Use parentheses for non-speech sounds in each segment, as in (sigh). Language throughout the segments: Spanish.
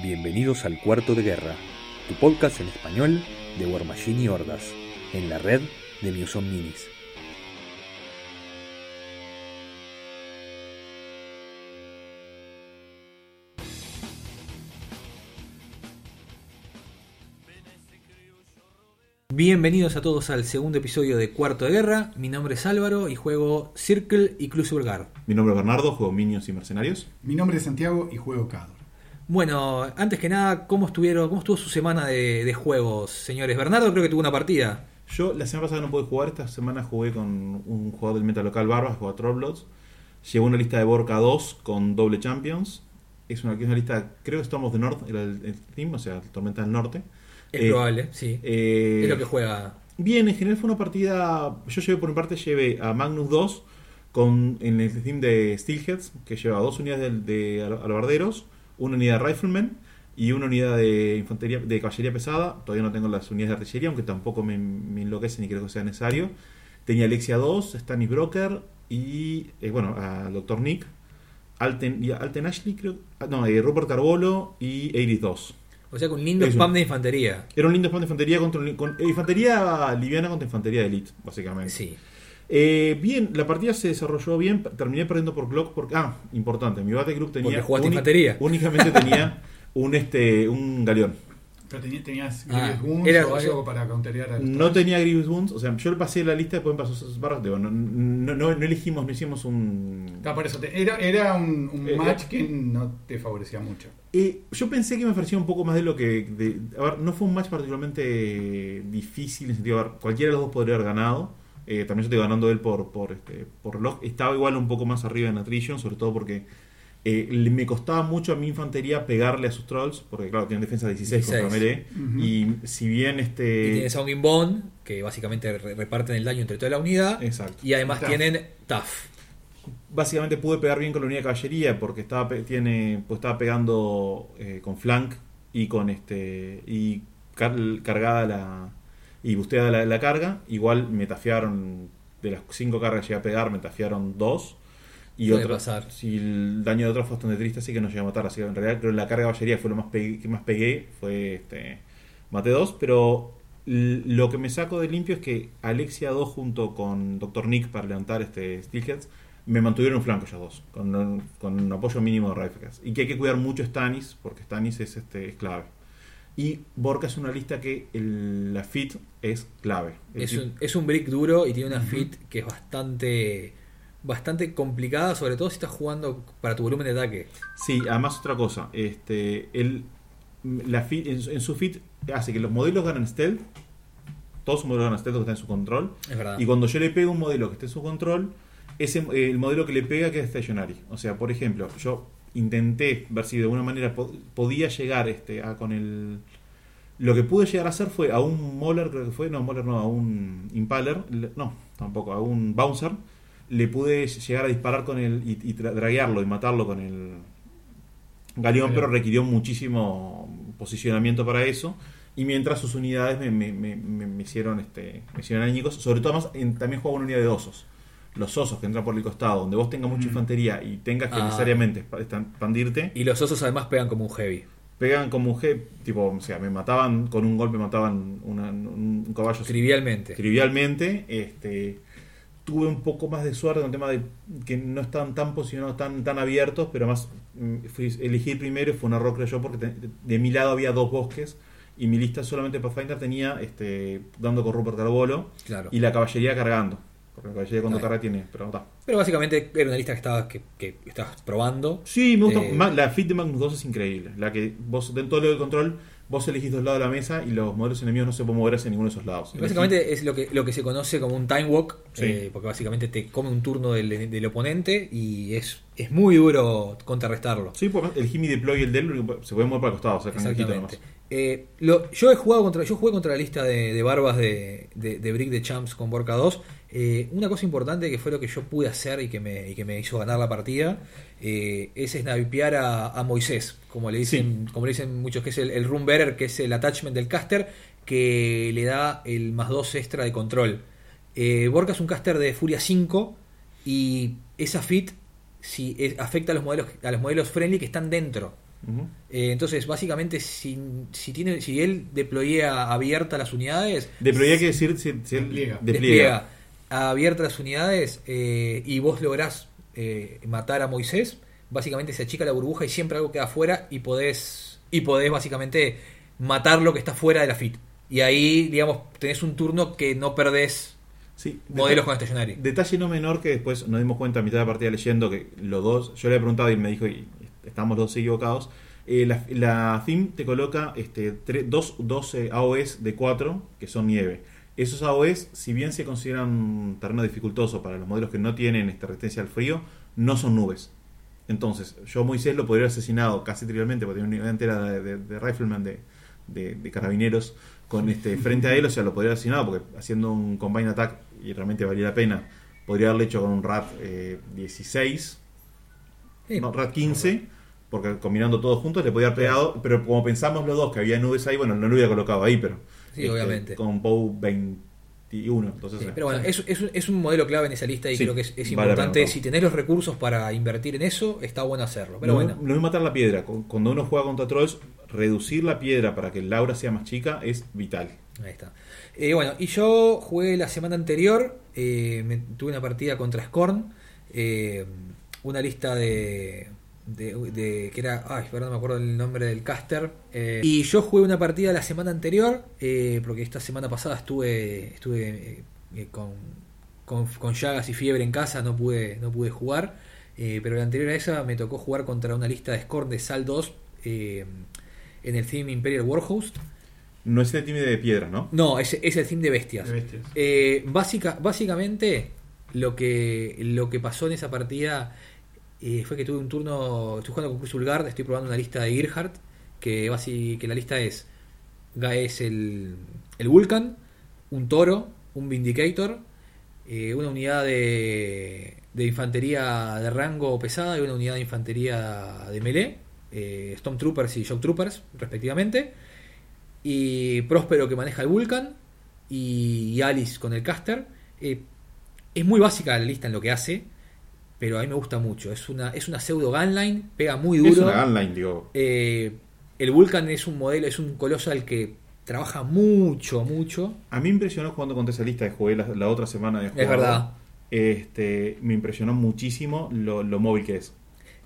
Bienvenidos al Cuarto de Guerra, tu podcast en español de War Machine y Hordas, en la red de Muson Minis. Bienvenidos a todos al segundo episodio de Cuarto de Guerra. Mi nombre es Álvaro y juego Circle y Crucible Guard. Mi nombre es Bernardo, juego Minions y Mercenarios. Mi nombre es Santiago y juego Cador. Bueno, antes que nada, ¿cómo estuvieron, cómo estuvo su semana de, de juegos, señores? Bernardo creo que tuvo una partida. Yo la semana pasada no pude jugar, esta semana jugué con un jugador del meta local Barbas, jugó a Trollblood. Llevó una lista de Borca 2 con doble Champions. Es una, es una lista, creo que estamos de North, era el, el team, o sea, Tormenta del Norte. Es Eh, probable, sí. Eh, es lo que juega. Bien, en general fue una partida. Yo llevé por mi parte, llevé a Magnus 2 con, en el team de Steelheads, que lleva dos unidades de, de alabarderos, una unidad de Riflemen y una unidad de infantería de caballería pesada. Todavía no tengo las unidades de artillería, aunque tampoco me, me enloquece ni creo que sea necesario. Tenía Alexia 2, Stanis Broker y, eh, bueno, a Dr. Nick, Alten, y Alten Ashley, creo. ah, No, eh, Rupert Carbolo y Eiris 2. O sea, con un lindo Es un- spam de infantería. Era un lindo spam de infantería contra un- con, eh, infantería liviana contra infantería de elite, básicamente. Sí. Eh, bien, la partida se desarrolló bien. Terminé perdiendo por Glock porque. Ah, importante. Mi Battle Group tenía. Porque jugaste infantería. Únicamente tenía (laughs) un este un galeón. Pero teni- tenías Ah, Grievous Wounds era- o algo para counterear a los No tenía Grievous Wounds. O sea, yo le pasé la lista, después me pasó sus barras. Digo, no, no, no, no elegimos, no hicimos un. Ah, por eso te- era, era un, un Eh, match eh. que no te favorecía mucho. Eh, yo pensé que me ofrecía un poco más de lo que. de- a ver, no fue un match particularmente difícil, en el sentido, a ver, cualquiera de los dos podría haber ganado. Eh, también yo estoy ganando él por, por, este, por reloj. Estaba igual un poco más arriba en Attrition, sobre todo porque eh, me costaba mucho a mi infantería pegarle a sus trolls, porque claro, tienen defensa 16, 16. contra melee. Ujú. Y si bien Y este. tienen Sounding Bond, que básicamente re- reparten el daño entre toda la unidad. Exacto. Y además Tough. tienen Tough. Básicamente pude pegar bien con la unidad de caballería porque estaba pe- tiene pues estaba pegando eh, con flank y con este y car- cargada la y busteada la, la carga igual me tafiaron de las cinco cargas que llegué a pegar me tafiaron dos y Puede otra pasar. si el daño de otra fue bastante triste así que no llegué a matar así que en realidad creo que la carga de caballería fue lo más pegué- que más pegué fue este maté dos pero lo que me saco de limpio es que Alexia 2 junto con Dr. Nick para levantar este Steelheads me mantuvieron un flanco ellos dos, con un, con un apoyo mínimo de Riflecast. Y que hay que cuidar mucho Stanis, porque Stanis es, este, es clave. Y Borca es una lista que el- la fit es clave. Es un, es un brick duro y tiene una fit que es bastante bastante complicada, sobre todo si estás jugando para tu volumen de ataque. Sí, además otra cosa, este, el, la fit, en, su- en su fit hace que los modelos ganan stealth, todos sus modelos ganan stealth que está en su control, Es verdad. Y cuando yo le pego un modelo que esté en su control, ese, el modelo que le pega queda stationary. O sea, por ejemplo, yo intenté ver si de alguna manera po- podía llegar este, a con el... Lo que pude llegar a hacer fue a un Moller, creo que fue, no, Moller no, a un Impaler, le- no, tampoco, a un Bouncer, le pude llegar a disparar con el y, y draguearlo y matarlo con el Galeón, pero requirió muchísimo posicionamiento para eso. Y mientras sus unidades me, me- me- me- hicieron este me hicieron añicos, sobre todo más en- también juego una unidad de osos. Los osos que entran por el costado, donde vos tengas mucha Mm. infantería y tengas que Ah. necesariamente expandirte, Y los osos además pegan como un heavy. pegan como un G, tipo, o sea, me mataban con un golpe, mataban una- un, un caballo Trivialmente. trivialmente. Este, tuve un poco más de suerte en el tema de que no estaban tan posicionados, tan, tan abiertos, pero más mm, fui, elegí el primero y fue un error, creo yo, porque te- de mi lado había dos bosques y mi lista solamente Pathfinder tenía este, dando con Rupert Carbolo Claro. y la caballería cargando. Porque la caballería carga tiene, pero está. Pero básicamente era una lista que estabas, que, que estabas probando. Sí, me gusta. Eh, la fit de Magnus 2 es increíble. La que vos, dentro del control, vos elegís dos lados de la mesa y los modelos enemigos no se pueden mover hacia ninguno de esos lados. Básicamente es lo que, lo que se conoce como un time walk, Sí. eh, porque básicamente te come un turno del, del oponente y es, es muy duro contrarrestarlo. Sí, pues el Jimmy deploy y el del se puede mover para el costado, o sea, Exactamente. Eh, lo- yo he jugado contra, yo jugué contra la lista de, de barbas de, de, de Brick de Champs con Borca 2. Eh, una cosa importante que fue lo que yo pude hacer y que me, y que me hizo ganar la partida eh, es snipear a, a Moisés, como le dicen, como le dicen muchos, que es el, el room bearer, que es el attachment del caster, que le da el más 2 extra de control. Eh, Borca es un caster de Furia 5 y esa fit si es- afecta a los modelos a los modelos friendly que están dentro. Eh, entonces, básicamente, si, si, tiene, si él deployea abierta las unidades, Deployé hay que decir si, si él Despliega. despliega abierta las unidades eh, y vos lográs eh, matar a Moisés, básicamente se achica la burbuja y siempre algo queda afuera y podés, y podés básicamente matar lo que está fuera de la FIT. Y ahí, digamos, tenés un turno que no perdés Sí, modelos con Stationary. Detalle no menor que después nos dimos cuenta a mitad de la partida leyendo que los dos, yo le había preguntado y me dijo, y estamos los dos equivocados, eh, la, la theme te coloca este, tre- dos, dos eh, AOS de 4 que son nieve. Esos AOS, si bien se consideran un terreno dificultoso para los modelos que no tienen esta resistencia al frío, no son nubes. Entonces, yo Moisés lo podría haber asesinado casi trivialmente porque tiene una unidad entera de, de- de rifleman, de, de- de carabineros con este frente a él, o sea, lo podría haber asesinado porque haciendo un combine attack y realmente valía la pena, podría haberlo hecho con un RAT eh, 16, Sí. no, RAT 15, porque combinando todos juntos le podía haber pegado, pero como pensamos los dos que había nubes ahí, bueno, no lo hubiera colocado ahí, pero Sí, este, obviamente. con POW 21, entonces Sí, eh, pero bueno, es, es, un- es un modelo clave en esa lista y Sí, creo que es, es vale la importante. Si tenés los recursos para invertir en eso, está bueno hacerlo. Pero no, bueno, no es matar la piedra. Cu- Cuando uno juega contra trolls, reducir la piedra para que el aura sea más chica es vital. ahí está. Eh, bueno, y yo jugué la semana anterior, eh, me- tuve una partida contra Scorn, eh, una lista de, de, de- que era, ay, perdón, no me acuerdo el nombre del caster. eh, y yo jugué una partida la semana anterior, eh, porque esta semana pasada estuve, estuve eh, con, con, con llagas y fiebre en casa, no pude, no pude jugar. eh, pero la anterior a esa me tocó jugar contra una lista de Scorn de Sal 2 eh, en el Theme Imperial Warhost. No es el team de piedra, ¿no? No, es, es el theme de bestias. De bestias. Eh, básica, básicamente, lo que, lo que pasó en esa partida eh, fue que tuve un turno. Estoy jugando con Cruz Ulgard, estoy probando una lista de Gearhart. Que, que la lista es: es el, el Vulcan, un toro, un Vindicator, eh, una unidad de, de infantería de rango pesada y una unidad de infantería de melee, eh, Stormtroopers y Shock Troopers, respectivamente y Próspero que maneja el Vulcan y, y Alice con el caster. Eh, es muy básica la lista en lo que hace, pero a mí me gusta mucho. Es una, es una pseudo gunline, pega muy Es duro. una gunline, digo. Eh, el Vulcan es un modelo, es un colosal que trabaja mucho, mucho. A mí me impresionó jugando contra esa lista que jugué la, la otra semana de Es juego. verdad. Este, me impresionó muchísimo lo, lo móvil que es.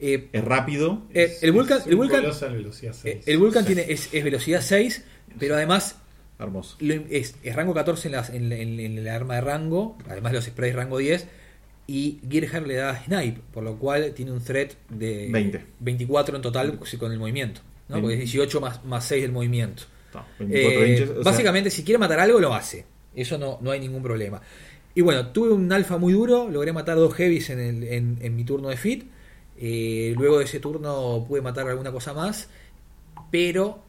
Eh, Es rápido. eh, el Vulcan, Es el Vulcan, velocidad eh, 6. el Vulcan tiene, es, es velocidad 6, pero además Hermoso. Lo- es, es rango 14 en, las- en, en- en el arma de rango, además los sprays rango 10, y Gearhart le da snipe, por lo cual tiene un threat de 20. 24 en total con el movimiento, ¿no? porque es 18 más, más 6 del movimiento. 24 Eh, inches, o sea, básicamente, si quiere matar algo, lo hace. Eso no, no hay ningún problema. Y bueno, tuve un alfa muy duro, logré matar dos heavies en, el- en- en mi turno de fit. Eh, luego de ese turno pude matar alguna cosa más, pero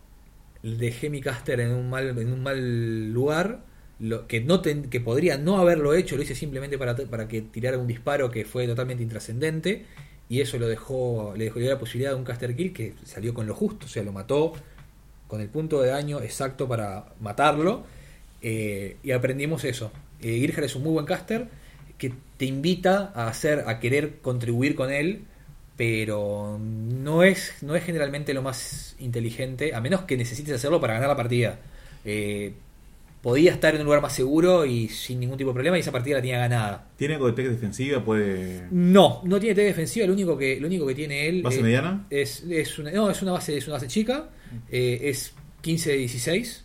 dejé mi caster en un mal, en un mal lugar. Lo, que, no ten- que podría no haberlo hecho, lo hice simplemente para, para que tirara un disparo que fue totalmente intrascendente. Y eso lo dejó, le dejó la posibilidad de un caster kill que salió con lo justo, o sea, lo mató con el punto de daño exacto para matarlo. eh, y aprendimos eso. Eh, es un muy buen caster que te invita a hacer, a querer contribuir con él, pero no es, no es generalmente lo más inteligente, a menos que necesites hacerlo para ganar la partida. Eh, podía estar en un lugar más seguro y sin ningún tipo de problema y esa partida la tenía ganada. Tiene algo de tech defensiva, puede. No, no tiene T defensiva, lo único que, lo único que tiene él ¿Base eh, mediana? es, es una, no, es una base, es una base chica, eh, es 15-16.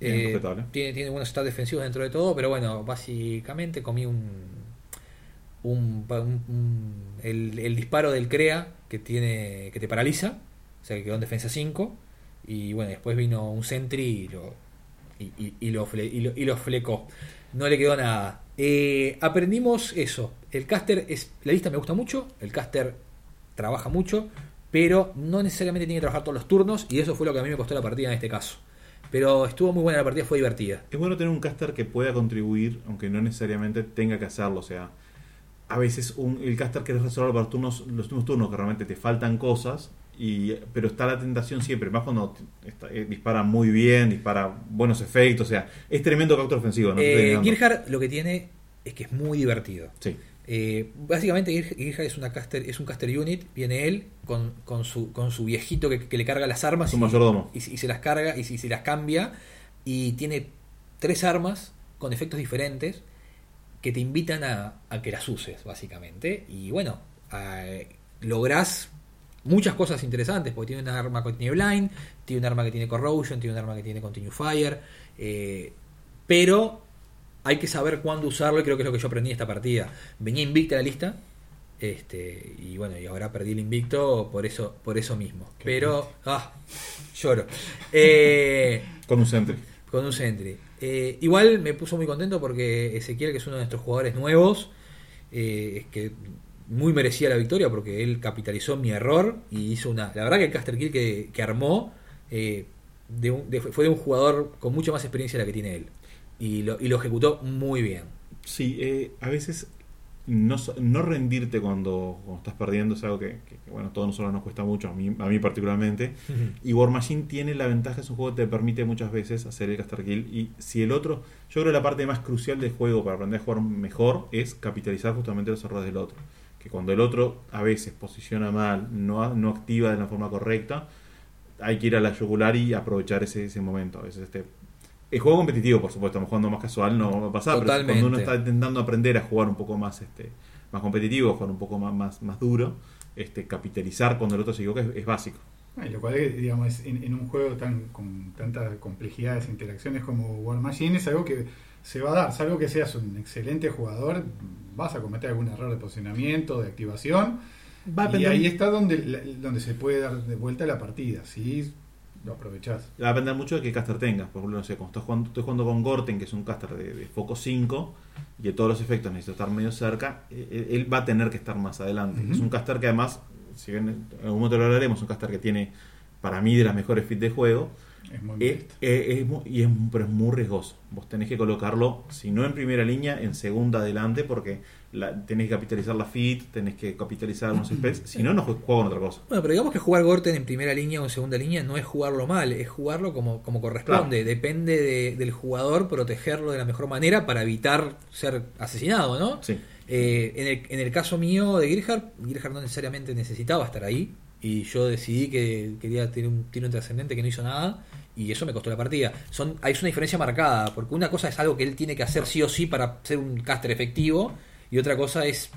Bien, Eh, respetable. tiene, tiene buenos stats defensivos dentro de todo, pero bueno, básicamente comí un, un, un- un- el, el disparo del CREA que tiene que te paraliza, o sea que quedó en defensa 5, y bueno, después vino un Sentry y lo, y, y- y lo, fle- y lo- lo flecó. No le quedó nada. Eh, aprendimos eso. El caster es. La lista me gusta mucho. El caster trabaja mucho. Pero no necesariamente tiene que trabajar todos los turnos. Y eso fue lo que a mí me costó la partida en este caso. Pero estuvo muy buena la partida, fue divertida. Es bueno tener un caster que pueda contribuir, aunque no necesariamente tenga que hacerlo. O sea, a veces un, el caster querés resolver para los turnos, los turnos que realmente te faltan cosas, y, pero está la tentación siempre, más cuando está- eh, dispara muy bien, dispara buenos efectos. O sea, es tremendo cacto ofensivo. ¿no? Eh. Gearhart lo que tiene es que es muy divertido. Sí. Eh, básicamente Girhard es, una caster, es un caster unit, viene él con, con, su, con su viejito que, que le carga las armas Su y, mayordomo. y, y se las carga y, y se las cambia y tiene tres armas con efectos diferentes que te invitan a, a que las uses básicamente y bueno, eh, lográs muchas cosas interesantes porque tiene una arma que tiene blind, tiene un arma que tiene corrosion, tiene un arma que tiene continue fire, eh, pero hay que saber cuándo usarlo y creo que es lo que yo aprendí en esta partida. Venía invicta la lista. Este, y bueno, y ahora perdí el invicto por eso, por eso mismo. Qué Pero, ah, lloro. Eh, Con un Sentry. con un Sentry. Eh, igual me puso muy contento porque Ezequiel, que es uno de nuestros jugadores nuevos, eh, es que muy merecía la victoria porque él capitalizó mi error y hizo una. La verdad que el caster kill que, que armó eh, de un- de- fue de un jugador con mucha más experiencia de la que tiene él. Y lo, y lo ejecutó muy bien. Sí, eh, a veces no, no rendirte cuando, cuando estás perdiendo es algo que, que, que, bueno, a todos nosotros nos cuesta mucho, a mí, a mí particularmente. (laughs) Y War Machine tiene la ventaja, es un juego que te permite muchas veces hacer el caster kill. Y si el otro, yo creo que la parte más crucial del juego para aprender a jugar mejor es capitalizar justamente los errores del otro. Que cuando el otro a veces posiciona mal, no, no activa de la forma correcta, hay que ir a la yugular y aprovechar ese, ese momento. A veces este, el juego competitivo, por supuesto, estamos jugando más casual, no va a pasar, pero cuando uno está intentando aprender a jugar un poco más este más competitivo, jugar un poco más, más, más duro, este capitalizar cuando el otro se equivoca es, es básico. Ah, y lo cual, es, digamos, es en, en un juego tan con tantas complejidades e interacciones como War Machine es algo que se va a dar. Salvo que seas un excelente jugador, vas a cometer algún error de posicionamiento, de activación. Va a y ahí está donde, donde se puede dar de vuelta la partida. Si lo aprovechás. Va a depender mucho de qué caster tengas. Por ejemplo, no sé, cuando estás jugando, estoy jugando con Gorten, que es un caster de, de foco 5, y de todos los efectos necesita estar medio cerca, eh, él va a tener que estar más adelante. Es un caster que además, si bien en algún momento lo hablaremos, es un caster que tiene, para mí, de las mejores fit de juego, Es muy eh, eh, es y es, pero es muy riesgoso. Vos tenés que colocarlo, si no en primera línea, en segunda adelante, porque la, tenés que capitalizar la fit, tenés que capitalizar unos (clears throat) spells, si no, no jue- juega con otra cosa. Bueno, pero digamos que jugar Gorten en primera línea o en segunda línea no es jugarlo mal, es jugarlo como, como corresponde. Depende de- del jugador protegerlo de la mejor manera para evitar ser asesinado, ¿no? Sí. Eh, en, el, en el caso mío de Girhard, Girhard no necesariamente necesitaba estar ahí. Y yo decidí que quería tener un tiro trascendente que no hizo nada. Y eso me costó la partida. Son, hay una diferencia marcada. Porque una cosa es algo que él tiene que hacer sí o sí para ser un caster efectivo. Y otra cosa es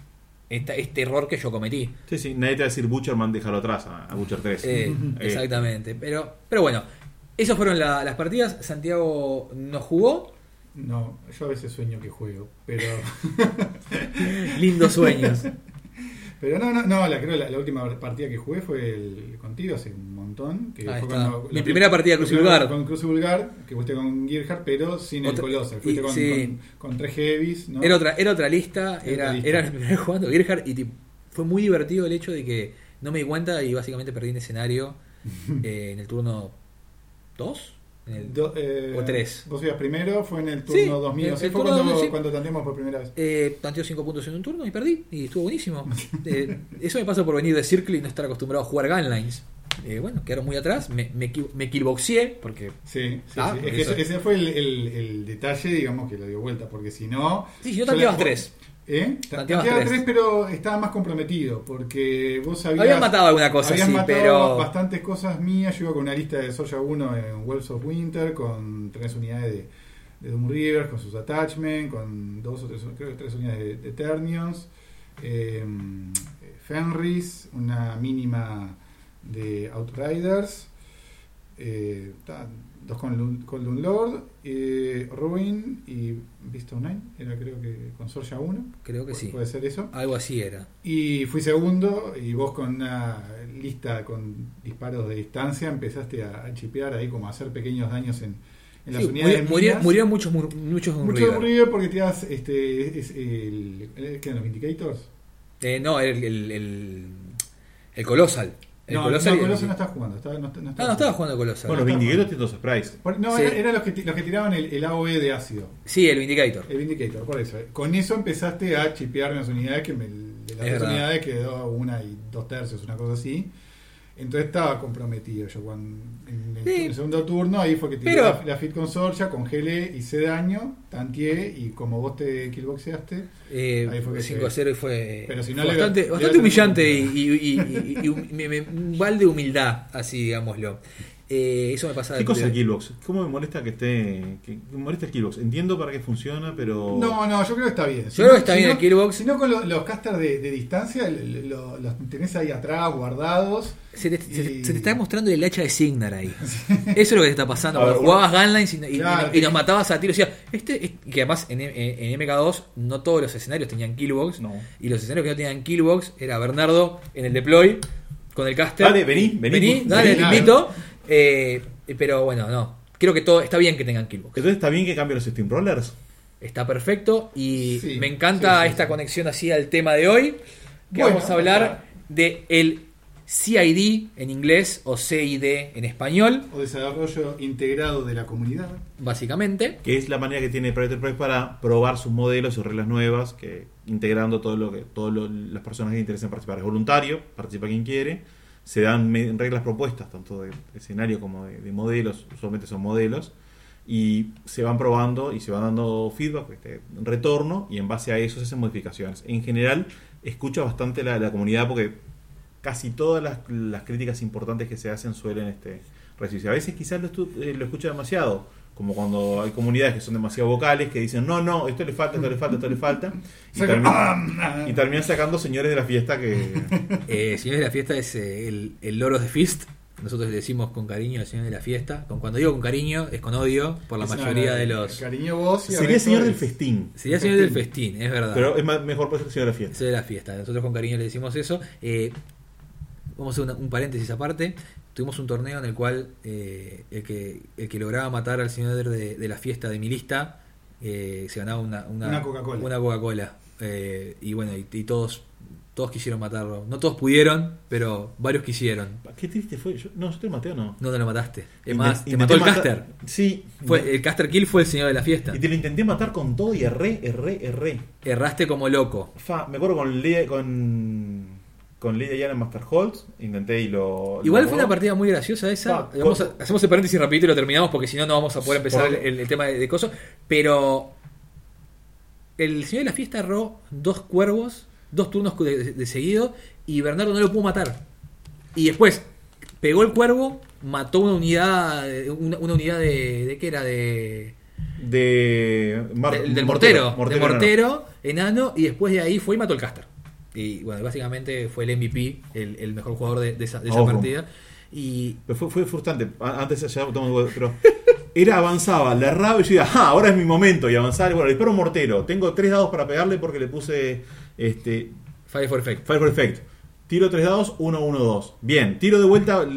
esta- este error que yo cometí. Sí, sí, nadie te va a decir Butcherman, déjalo atrás a, a Butcher 3. Eh, Eh, exactamente. Pero, pero bueno, esas fueron la- las partidas. Santiago no jugó. No, yo a veces sueño que juego, pero (laughs) Lindos sueños. (laughs) pero no, no, no, la creo la, la última partida que jugué fue el, contigo hace un montón. Que Ahí fue está. cuando- Mi la- primera partida primera Guard. Con Crucible Guard, que fuiste con Gearhard, pero sin Otra- el Colossal. Fuiste y- con, sí. con, con tres heavies, ¿no? Era otra, era otra lista, Era era, lista. era el primer jugando Gerhard y tipo, fue muy divertido el hecho de que no me di cuenta y básicamente perdí un escenario (laughs) eh, en el turno 2. Do- eh, o tres. Vos ibas primero, fue en el turno Sí, 2000. el- ¿sí? el fue turno cuando, 2000, sí. cuando tanteamos por primera vez. Eh, tanteó 5 puntos en un turno y perdí y estuvo buenísimo. (laughs) Eh, eso me pasó por venir de Circle y no estar acostumbrado a jugar Gunlines. Eh, bueno, quedaron muy atrás, me, me, me killboxeé porque Sí, sí, Ah, sí. Es que eso. ese, fue el, el- el detalle, digamos, que lo dio vuelta, porque si no. Sí, si no yo tanteabas la- tres. ¿Eh? Tanteaba tres. tres, pero estaba más comprometido, porque vos habías. Habías matado alguna cosa, habías sí, matado pero- bastantes cosas mías. Yo iba con una lista de Soya 1 en Wells of Winter, con tres unidades de, de Doom Rivers, con sus attachments, con dos o tres, creo que tres unidades de, de Ternions, eh, Fenris, una mínima de Outriders. Eh, ta, dos con, con Lunlord, eh, Ruin y of Nine, era creo que con Sorja 1. creo que sí. Puede ser eso. Algo así era. Y fui segundo y vos con una lista con disparos de distancia empezaste a, a chipear ahí como a hacer pequeños daños en, en las Sí, unidades. muri- murieron, muchos, mur- muchos Doom Mucho de River. Porque tirabas este, es el, el- ¿qué eran los Vindicators? Eh, no, el, el, el, el Colossal. El no, Colossal no, Colossal no estaba jugando. Estaba, no, no Ah, no estaba jugando Colossal. Bueno, está Vindicator sprites. Por- No, Sí. era- eran los que, ti- los que tiraban el, el AOE de ácido. Sí, el Vindicator. El Vindicator, por eso. Con eso empezaste a chipear unas unidades que me- de las Es dos verdad. unidades quedó una y dos tercios, una cosa así. Entonces estaba comprometido yo cuando en el, Sí. el segundo turno ahí fue que tiré la, la Fit con Sorja, congelé, hice daño, tanteé y como vos te killboxeaste, Eh, Ahí fue que 5 a 0 y fue, Pero si no fue le- bastante, le bastante humillante y, un balde de humildad, así digámoslo. Eh, eso me pasa ¿Qué cosa el Killbox? ¿Cómo me molesta que esté. que me molesta el Killbox? Entiendo para qué funciona, pero. No, no, yo creo que está bien. Yo creo que está bien no- el Killbox. Si no, con lo- los casters de, de distancia lo- los tenés ahí atrás, guardados. Se te, se te- Y- se te está mostrando el hacha de Signar ahí. (laughs) Eso es lo que te está pasando. Ver, Cuando jugabas Gunlines y, y- Claro, y- y nos matabas a tiros. O sea, este, es- que además en, en- en MK2 no todos los escenarios tenían Killbox. No. Y los escenarios que no tenían Killbox era Bernardo en el deploy con el caster. Dale, vení, vení. dale, Vení, te dale. invito. Eh, pero bueno, no. Creo que todo está bien que tengan Killbox. Entonces está bien que cambien los Steamrollers. Está perfecto y Sí, me encanta sí, sí, esta sí. conexión así al tema de hoy. Que Bueno, vamos a hablar claro. de el CID en inglés o CID en español, O desarrollo integrado de la comunidad. básicamente. que es la manera que tiene Project Press para probar sus modelos, sus reglas nuevas, que integrando todo lo que todas las personas que interesan participar es voluntario, participa quien quiere, se dan reglas propuestas, tanto de escenario como de, de modelos, usualmente son modelos, y se van probando y se van dando feedback, este, retorno, y en base a eso se hacen modificaciones. En general, escucho bastante la, comunidad porque casi todas las, críticas importantes que se hacen suelen este, recibirse. A veces quizás lo, eh, lo escucho demasiado, como cuando hay comunidades que son demasiado vocales, que dicen, no, no, esto le falta, esto le falta, esto le falta, (laughs) y, Saca- termi- (laughs) y terminan sacando señores de la fiesta que... (laughs) Eh, señores de la fiesta es eh, el, el Loros de Fist. Nosotros le decimos con cariño al señor de la fiesta. Con, cuando digo con cariño, es con odio por la Es mayoría una- de los. Cariño vos y Sería señor del es- festín, Sería señor del festín, es verdad. pero es más- mejor puede ser señor de la fiesta. Ese de la fiesta. Nosotros con cariño le decimos eso. Eh, vamos a hacer una- un paréntesis aparte. Tuvimos un torneo en el cual eh, el, que, el que lograba matar al señor de, de la fiesta de mi lista eh, se ganaba una, una, Una Coca-Cola. una Coca-Cola. Eh, y bueno, y, y todos todos quisieron matarlo. No todos pudieron, pero varios quisieron. Qué triste fue. Yo, no, yo te maté o no. No, no lo mataste. Es más, te mató el matar- caster. Sí. Fue, el caster kill fue el señor de la fiesta. Y te lo intenté matar con todo y erré, erré, erré. Erraste como loco. Fa, me acuerdo con con, con Lea Diana en Master Holtz. Intenté y lo. Igual lo fue una partida muy graciosa esa. Pa, Vamos con- a- hacemos el paréntesis rapidito y lo terminamos porque si no no vamos a poder empezar el, Por- el- el tema de, de coso. Pero el señor de la fiesta erró dos cuervos, dos turnos de, de seguido y Bernardo no lo pudo matar. Y después pegó el cuervo, mató una unidad, una, una unidad de, de qué era de De. Mar- del, del mortero, mortero, no. mortero enano y después de ahí fue y mató el caster. Y bueno, básicamente fue el MVP, el, el mejor jugador de, de esa, de esa partida. Y Pero fue, fue frustrante. Antes ya estamos pero (laughs) era avanzaba, le erraba y yo decía, ah, ahora es mi momento. Y avanzaba, y bueno, le disparo un mortero. Tengo tres dados para pegarle porque le puse este Fire for Effect. Fire for Effect. Tiro tres dados, 1, 1, 2. Bien, tiro de vuelta,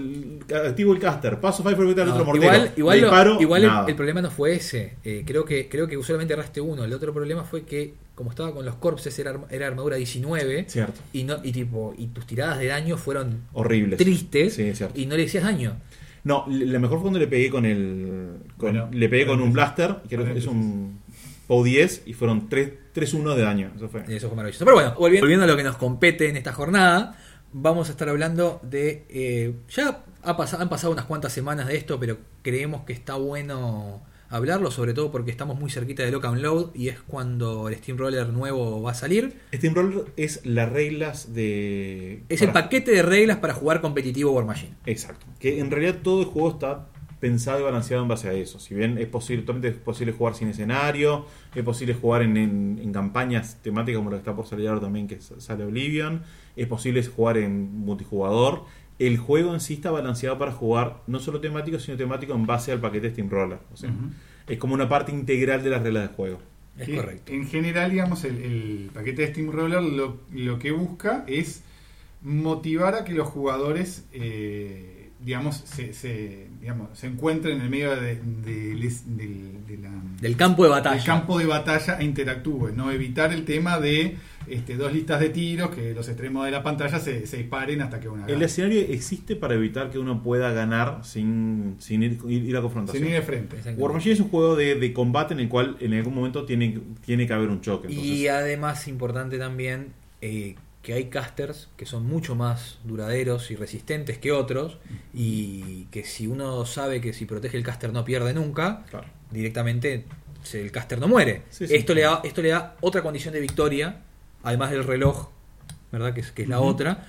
activo el caster, paso Fire for Effect al No, otro mortero. igual igual, le lo- disparo, igual el problema no fue ese. Eh, creo que creo que solamente erraste uno. El otro problema fue que, como estaba con los corpses, era, era armadura 19. Cierto, Y, no, y, tipo, y tus tiradas de daño fueron horrible. tristes Sí, cierto. y no le decías daño. No, la mejor fue cuando le pegué con el. con- Bueno, le pegué con un blaster, que era- es un POW 10, y fueron 3-1 de daño. Eso fue. Y eso fue maravilloso. Pero bueno, volviendo, volviendo a lo que nos compete en esta jornada, vamos a estar hablando de. eh, ya ha pasado, han pasado unas cuantas semanas de esto, pero creemos que está bueno hablarlo, sobre todo porque estamos muy cerquita de Lock and Load y es cuando el Steamroller nuevo va a salir. Steamroller es las reglas de. Es el paquete de reglas para jugar competitivo War Machine. Exacto. Que en realidad todo el juego está pensado y balanceado en base a eso. Si bien es posible, totalmente es posible jugar sin escenario, es posible jugar en, en- en campañas temáticas como la que está por salir ahora también, que sale Oblivion, es posible jugar en multijugador. El juego en sí está balanceado para jugar no solo temático, sino temático en base al paquete Steamroller. O sea, es como una parte integral de las reglas del juego. Es Que, correcto. En general, digamos, el, el paquete de Steamroller lo, lo que busca es motivar a que los jugadores, eh, digamos, se, se, digamos, se encuentren en el medio de, de- de la- Del campo de batalla. del campo de batalla e interactúen, ¿no? Evitar el tema de este, dos listas de tiros, que los extremos de la pantalla se, se disparen hasta que una El gane. escenario existe para evitar que uno pueda ganar sin, sin ir, ir a confrontación. Sin ir de frente. War Machine es un juego de, de combate en el cual en algún momento tiene, tiene que haber un choque. Y además, importante también, eh, que hay casters que son mucho más duraderos y resistentes que otros y que si uno sabe que si protege el caster no pierde nunca, Claro. directamente se- el caster no muere. Sí, sí. esto, le da, esto le da otra condición de victoria, además del reloj, ¿verdad? Que es, que es la otra,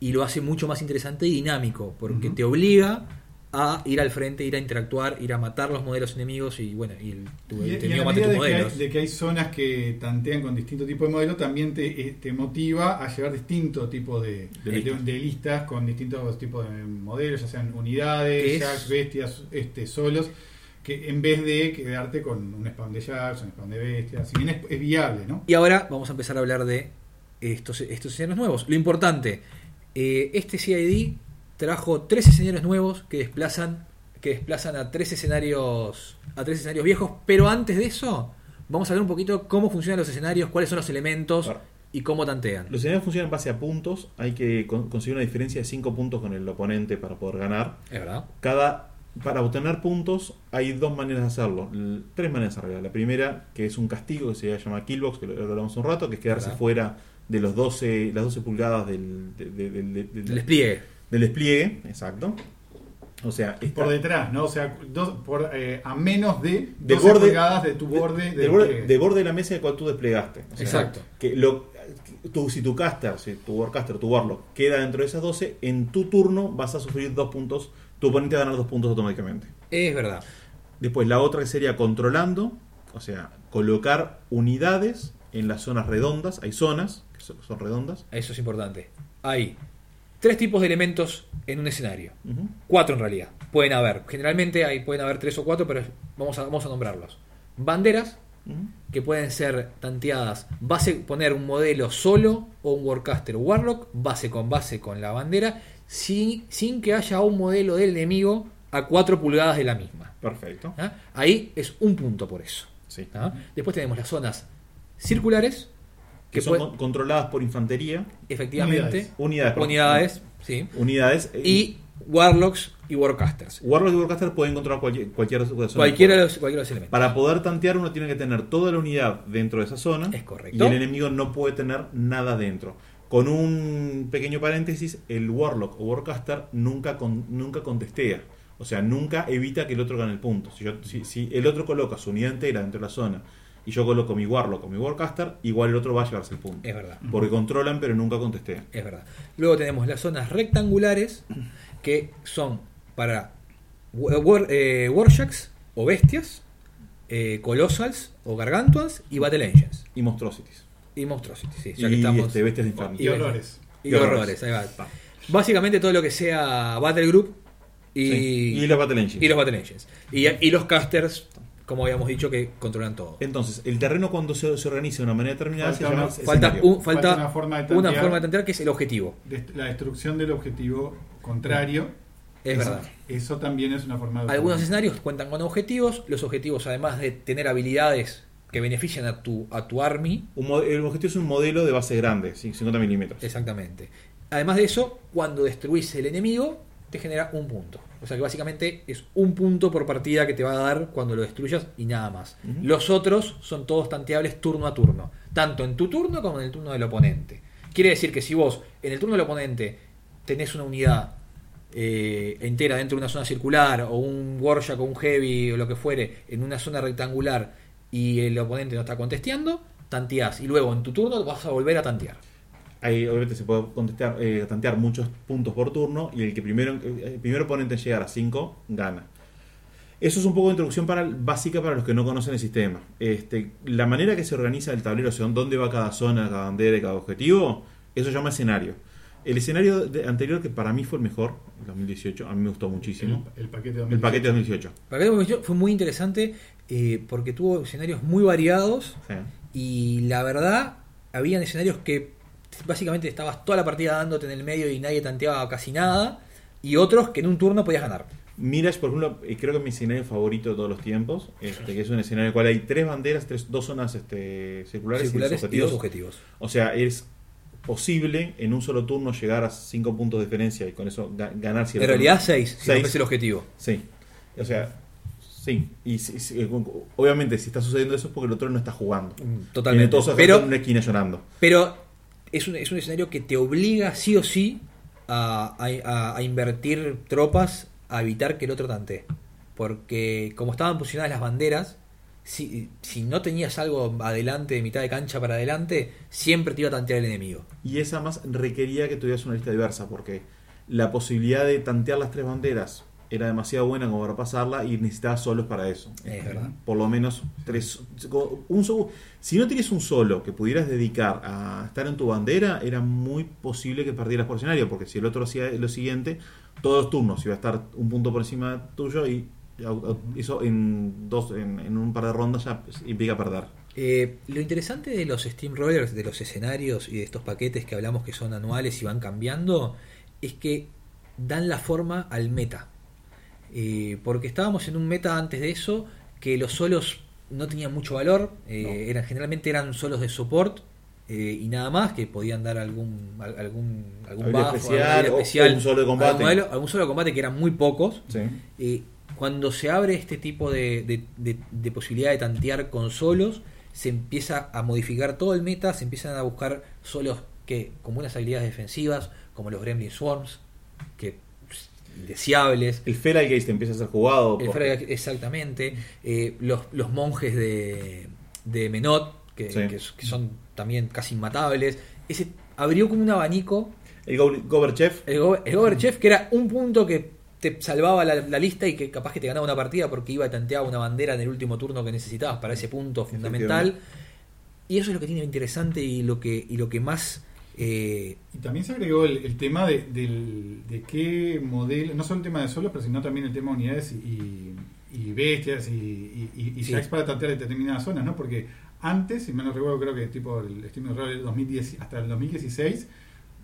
y lo hace mucho más interesante y dinámico, porque te obliga a ir al frente, ir a interactuar, ir a matar los modelos enemigos y bueno, y el, tu, Y, enemigo mata tus de que, hay, modelos. de que hay zonas que tantean con distintos tipos de modelos, también te, eh, te motiva a llevar distintos tipos de, De de- listas. de listas con distintos tipos de modelos, ya sean unidades, jacks, bestias, este, solos, que en vez de quedarte con un spam de jacks, un spam de bestias, si bien es, es viable, ¿no? Y ahora vamos a empezar a hablar de estos, estos escenarios nuevos. Lo importante, eh, este CID trajo tres escenarios nuevos que desplazan, que desplazan a tres escenarios, a tres escenarios viejos, pero antes de eso, vamos a ver un poquito cómo funcionan los escenarios, cuáles son los elementos Claro. y cómo tantean. Los escenarios funcionan en base a puntos. Hay que con- conseguir una diferencia de 5 puntos con el oponente para poder ganar. Es verdad. Cada, para obtener puntos hay dos maneras de hacerlo. Tres maneras en realidad. La primera, que es un castigo que se llama Killbox, que lo, lo hablamos un rato, que es quedarse ¿Verdad? fuera de los 12, las 12 pulgadas del, de- de- del- del- El despliegue. del despliegue. Exacto. O sea, está- Por detrás, ¿no? O sea, dos, por, eh, a menos de Del 12 borde- pulgadas de tu borde. del del borde, de la mesa de cual tú desplegaste. O sea, Exacto. Que lo, tú, si tu caster, si tu warcaster, tu warlock queda dentro de esas 12, en tu turno vas a sufrir dos puntos. Tu oponente va a ganar dos puntos automáticamente. Es verdad. Después la otra que sería controlando, o sea, colocar unidades en las zonas redondas. Hay zonas que son, son redondas. Eso es importante. Hay tres tipos de elementos en un escenario. Cuatro en realidad. Pueden haber. Generalmente hay, pueden haber tres o cuatro, pero vamos a, vamos a nombrarlos. Banderas. Que pueden ser tanteadas. Base, poner un modelo solo o un Warcaster o Warlock, base con base con la bandera, sin, sin que haya un modelo del enemigo a 4 pulgadas de la misma. Perfecto. ¿ah? Ahí es un punto por eso. Sí. ¿ah? Después tenemos las zonas circulares, Que que son pueden- controladas por infantería. efectivamente, Unidades. unidades, sí, Unidades. eh, y Warlocks y Warcasters. Warlock y Warcaster pueden controlar cualquier, cualquier zona. Cualquiera de, los, cualquiera de los elementos. Para poder tantear uno tiene que tener toda la unidad dentro de esa zona. Es correcto. Y el enemigo no puede tener nada dentro. Con un pequeño paréntesis, el Warlock o Warcaster nunca, con- nunca contestea. O sea, nunca evita que el otro gane el punto. Si, yo- si- si el otro coloca su unidad entera dentro de la zona y yo coloco mi Warlock o mi Warcaster, igual el otro va a llevarse el punto. Es verdad. Porque controlan pero nunca contestean. Es verdad. Luego tenemos las zonas rectangulares que son para wa- war, eh, o bestias, eh, Colossals o Gargantuans y Battle Engines. Y Monstrosities. Y Monstrosity, sí, ya y que estamos. este, bestias de inferno. Y y- horrores. y y horrores, horrores. ahí va. Básicamente todo lo que sea Battle Group y, Sí. y los Battle Engines. y los Battle Engines. Y, y los casters, como habíamos dicho, que controlan todo. Entonces, el terreno cuando se, se organiza de una manera determinada Falta se llama una- Falta, escenario. un- falta Falta una forma de una tantear. forma de tantear que es el objetivo. La destrucción del objetivo contrario. Es Eso- verdad. Eso también es una forma de. Algunos escenarios cuentan con objetivos. Los objetivos, además de tener habilidades que benefician a tu, a tu army, Un el objetivo es un modelo de base grande, sí, 50 milímetros. exactamente. Además de eso, cuando destruís el enemigo, te genera un punto. O sea que básicamente es un punto por partida que te va a dar cuando lo destruyas y nada más. Los otros son todos tanteables turno a turno, tanto en tu turno como en el turno del oponente. Quiere decir que si vos en el turno del oponente tenés una unidad eh, entera dentro de una zona circular o un Warjack o un Heavy o lo que fuere en una zona rectangular y el oponente no está contesteando, tanteás y luego en tu turno vas a volver a tantear. Ahí obviamente se puede contestar, eh, tantear muchos puntos por turno y el que primero el primer oponente en llegar a 5 gana. Eso es un poco de introducción para, básica para los que no conocen el sistema. Este, la manera que se organiza el tablero, o sea, dónde va cada zona, cada bandera y cada objetivo, eso se llama escenario. El escenario de- anterior, que para mí fue el mejor, el 2018, a mí me gustó muchísimo. El, el paquete de El paquete 2018. Para mí fue muy interesante eh, porque tuvo escenarios muy variados Sí. y la verdad habían escenarios que básicamente estabas toda la partida dándote en el medio y nadie tanteaba casi nada y otros que en un turno podías ganar. Mirage, por ejemplo, eh, creo que es mi escenario favorito de todos los tiempos, este, que es un escenario en el cual hay tres banderas, tres, dos zonas este, circulares, Circulares y dos y dos objetivos. objetivos. O sea, es posible en un solo turno llegar a cinco puntos de diferencia y con eso ga- ganar el En realidad 6, si rompes el objetivo. Sí. O sea, sí. Y si- si- eh, obviamente, si está sucediendo eso es porque el otro no está jugando. Mm, Totalmente. todos Pero, en una esquina llorando. pero es un, es un escenario que te obliga sí o sí a, a- a invertir tropas a evitar que el otro tante. Porque como estaban posicionadas las banderas, si, si no tenías algo adelante, de mitad de cancha para adelante, siempre te iba a tantear el enemigo. Y esa más requería que tuvieras una lista diversa, porque la posibilidad de tantear las tres banderas era demasiado buena como para pasarla y necesitabas solos para eso. Es verdad. Por lo menos tres. Un solo, si no tienes un solo que pudieras dedicar a estar en tu bandera, era muy posible que perdieras por escenario, porque si el otro hacía lo siguiente, todos los turnos iba a estar un punto por encima tuyo y eso en dos en, en un par de rondas ya pues, implica perder. Eh, lo interesante de los Steamrollers, de los escenarios y de estos paquetes que hablamos que son anuales y van cambiando, es que dan la forma al meta. Eh, porque estábamos en un meta antes de eso que los solos no tenían mucho valor, eh, No. eran generalmente eran solos de support eh, y nada más que podían dar algún al- algún algún buff, especial, o especial, un solo de combate. algún modelo- algún solo de combate que eran muy pocos. Sí. Eh, cuando se abre este tipo de, de- de- de posibilidad de tantear con solos, se empieza a modificar todo el meta, se empiezan a buscar solos que con buenas habilidades defensivas, como los Gremlin Swarms, que pss, indeseables. El Feral Gaze te empieza a ser jugado. El Frag- exactamente. eh, los, los monjes de, de Menot, que, Sí. que- que son también casi inmatables. Ese abrió como un abanico El Go- Gober Chef. el, Go- el Gober Chef, que era un punto que te salvaba la, la lista y que capaz que te ganaba una partida porque iba a tantear una bandera en el último turno que necesitabas para ese punto fundamental. Y eso es lo que tiene interesante y lo que, y lo que más... eh, Y también se agregó el, el tema de, del- de qué modelo, no solo el tema de solos, pero sino también el tema de unidades y, y bestias y, y, y- y Sí. jacks para tantear determinadas zonas, ¿no? Porque antes, si mal no recuerdo, creo que tipo el Steam Roller 2010 hasta el 2016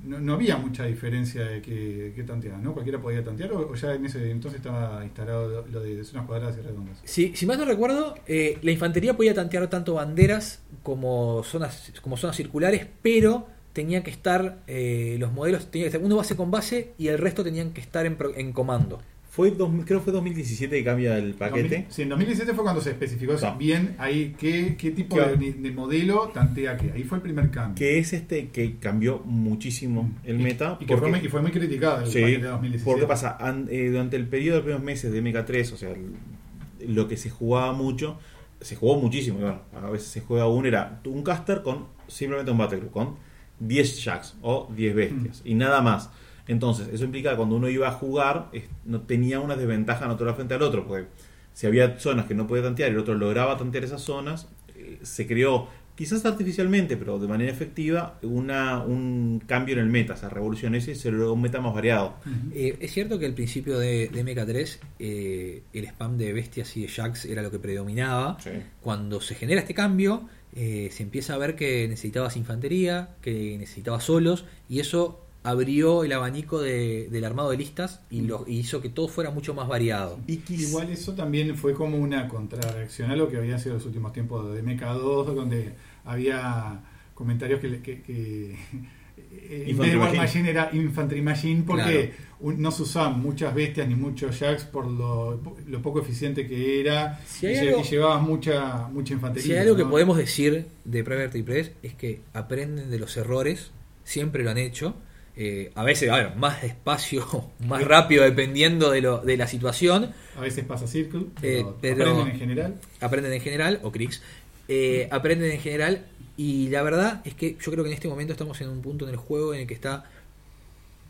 no, no había mucha diferencia de que, que tanteaban, ¿no? Cualquiera podía tantear o, ya en ese entonces estaba instalado lo, de zonas cuadradas y redondas. si, si más no recuerdo, eh, la infantería podía tantear tanto banderas como zonas, como zonas circulares, pero tenía que estar, eh, los modelos, tenía que estar uno base con base y el resto tenían que estar en, en comando. Fue dos- creo que fue 2017 que cambia el paquete. 2000 sí, en 2017 fue cuando se especificó Ah. bien ahí qué, qué tipo de, de modelo tantea qué. Ahí fue el primer cambio. Que es este que cambió muchísimo el Y- meta. Y, que fue, porque- y fue muy criticado el Sí, paquete de 2017. porque pasa, An- eh, durante el periodo de los primeros meses de MK3, o sea, el- lo que se jugaba mucho, se jugó muchísimo, bueno, a veces se juega uno, era un caster con simplemente un battle group, con 10 jacks o 10 bestias, y nada más. Entonces, eso implica que cuando uno iba a jugar, es- no tenía una desventaja natural frente al otro, porque si había zonas que no podía tantear y el otro lograba tantear esas zonas, eh, se creó, quizás artificialmente, pero de manera efectiva, una, un cambio en el meta, se revolucionó ese y se logró un meta más variado. Eh, es cierto que al principio de, de MK3 eh, el spam de bestias y de jacks era lo que predominaba. Sí. Cuando se genera este cambio, eh, se empieza a ver que necesitabas infantería, que necesitabas solos, y eso abrió el abanico de- del armado de listas y, lo, y hizo que todo fuera mucho más variado. Y Igual eso también fue como una contrarreacción a lo que había sido los últimos tiempos de MK2, donde había comentarios que, le- que, que eh, en Infantry vez de War Machine. Machine era Infantry Machine porque Claro. un- no se usaban muchas bestias ni muchos jacks por lo, lo poco eficiente que era Si y, algo- y llevabas mucha, mucha infantería. Si hay algo que podemos decir de Private Press es que aprenden de los errores, siempre lo han hecho. Eh, a veces, a ver, más despacio, (laughs) más rápido, dependiendo de, lo, de la situación. A veces pasa Circle, Eh, pero, pero- aprenden en general. aprenden en general, o Crix, eh, aprenden en general y la verdad es que yo creo que en este momento estamos en un punto en el juego en el que está,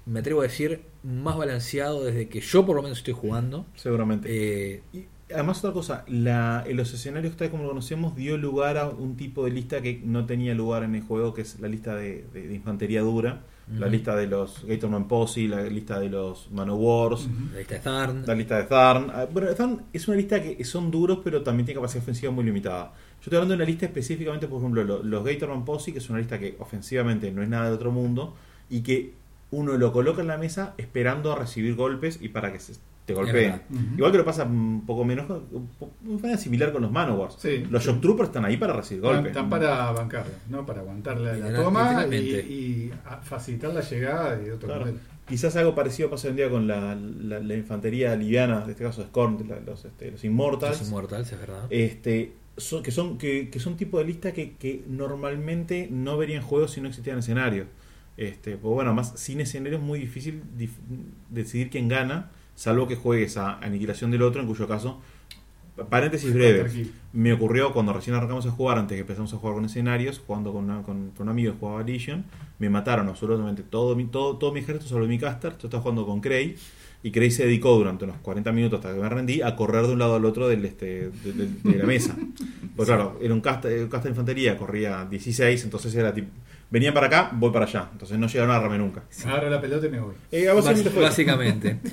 me atrevo a decir, más balanceado desde que yo por lo menos estoy jugando. Seguramente. Eh, Y además otra cosa, la, en los escenarios tal como lo conocemos dio lugar a un tipo de lista que no tenía lugar en el juego, que es la lista de, de- de infantería dura, la lista de los Gatorman Posse, la lista de los Manowars, Ujú. la lista de Tharn, la lista de Tharn. Ah, Bueno, Tharn es una lista que son duros, pero también tiene capacidad ofensiva muy limitada. Yo estoy hablando de una lista específicamente, por ejemplo, lo- los Gatorman Posse, que es una lista que ofensivamente no es nada del otro mundo, y que uno lo coloca en la mesa esperando a recibir golpes y para que se te golpeen. Igual que lo pasa un poco menos, de manera similar con los Manowars. Sí. Los Shock Troopers están ahí para recibir golpes. están para bancarla, ¿no? Para aguantar la, la toma y, facilitar la llegada de otro Claro. Quizás algo parecido pasa hoy en día con la, la- la infantería liviana, en este caso Scorn, la- los, este, los Immortals. los Immortals, es verdad. Este, son, que son que, que son tipo de lista que, que normalmente no verían juegos si no existían escenarios. Este, pues bueno, más sin escenario es muy difícil dif- decidir quién gana, salvo que juegues a Aniquilación del otro, en cuyo caso, paréntesis breve, me ocurrió cuando recién arrancamos a jugar, antes que empezamos a jugar con escenarios, jugando con, una- con, con un amigo que jugaba Legion, me mataron absolutamente todo mi, todo, todo mi ejército sobre mi caster, yo estaba jugando con Cray, y Cray se dedicó durante unos 40 minutos hasta que me rendí a correr de un lado al otro del, este, de, de- de la mesa. Pues claro, era un caster, un caster de infantería, corría 16, entonces era tipo, venía para acá, voy para allá, entonces no llegaron a agarrarme nunca. Agarro la pelota y me voy. Eh, eso. básicamente. (laughs)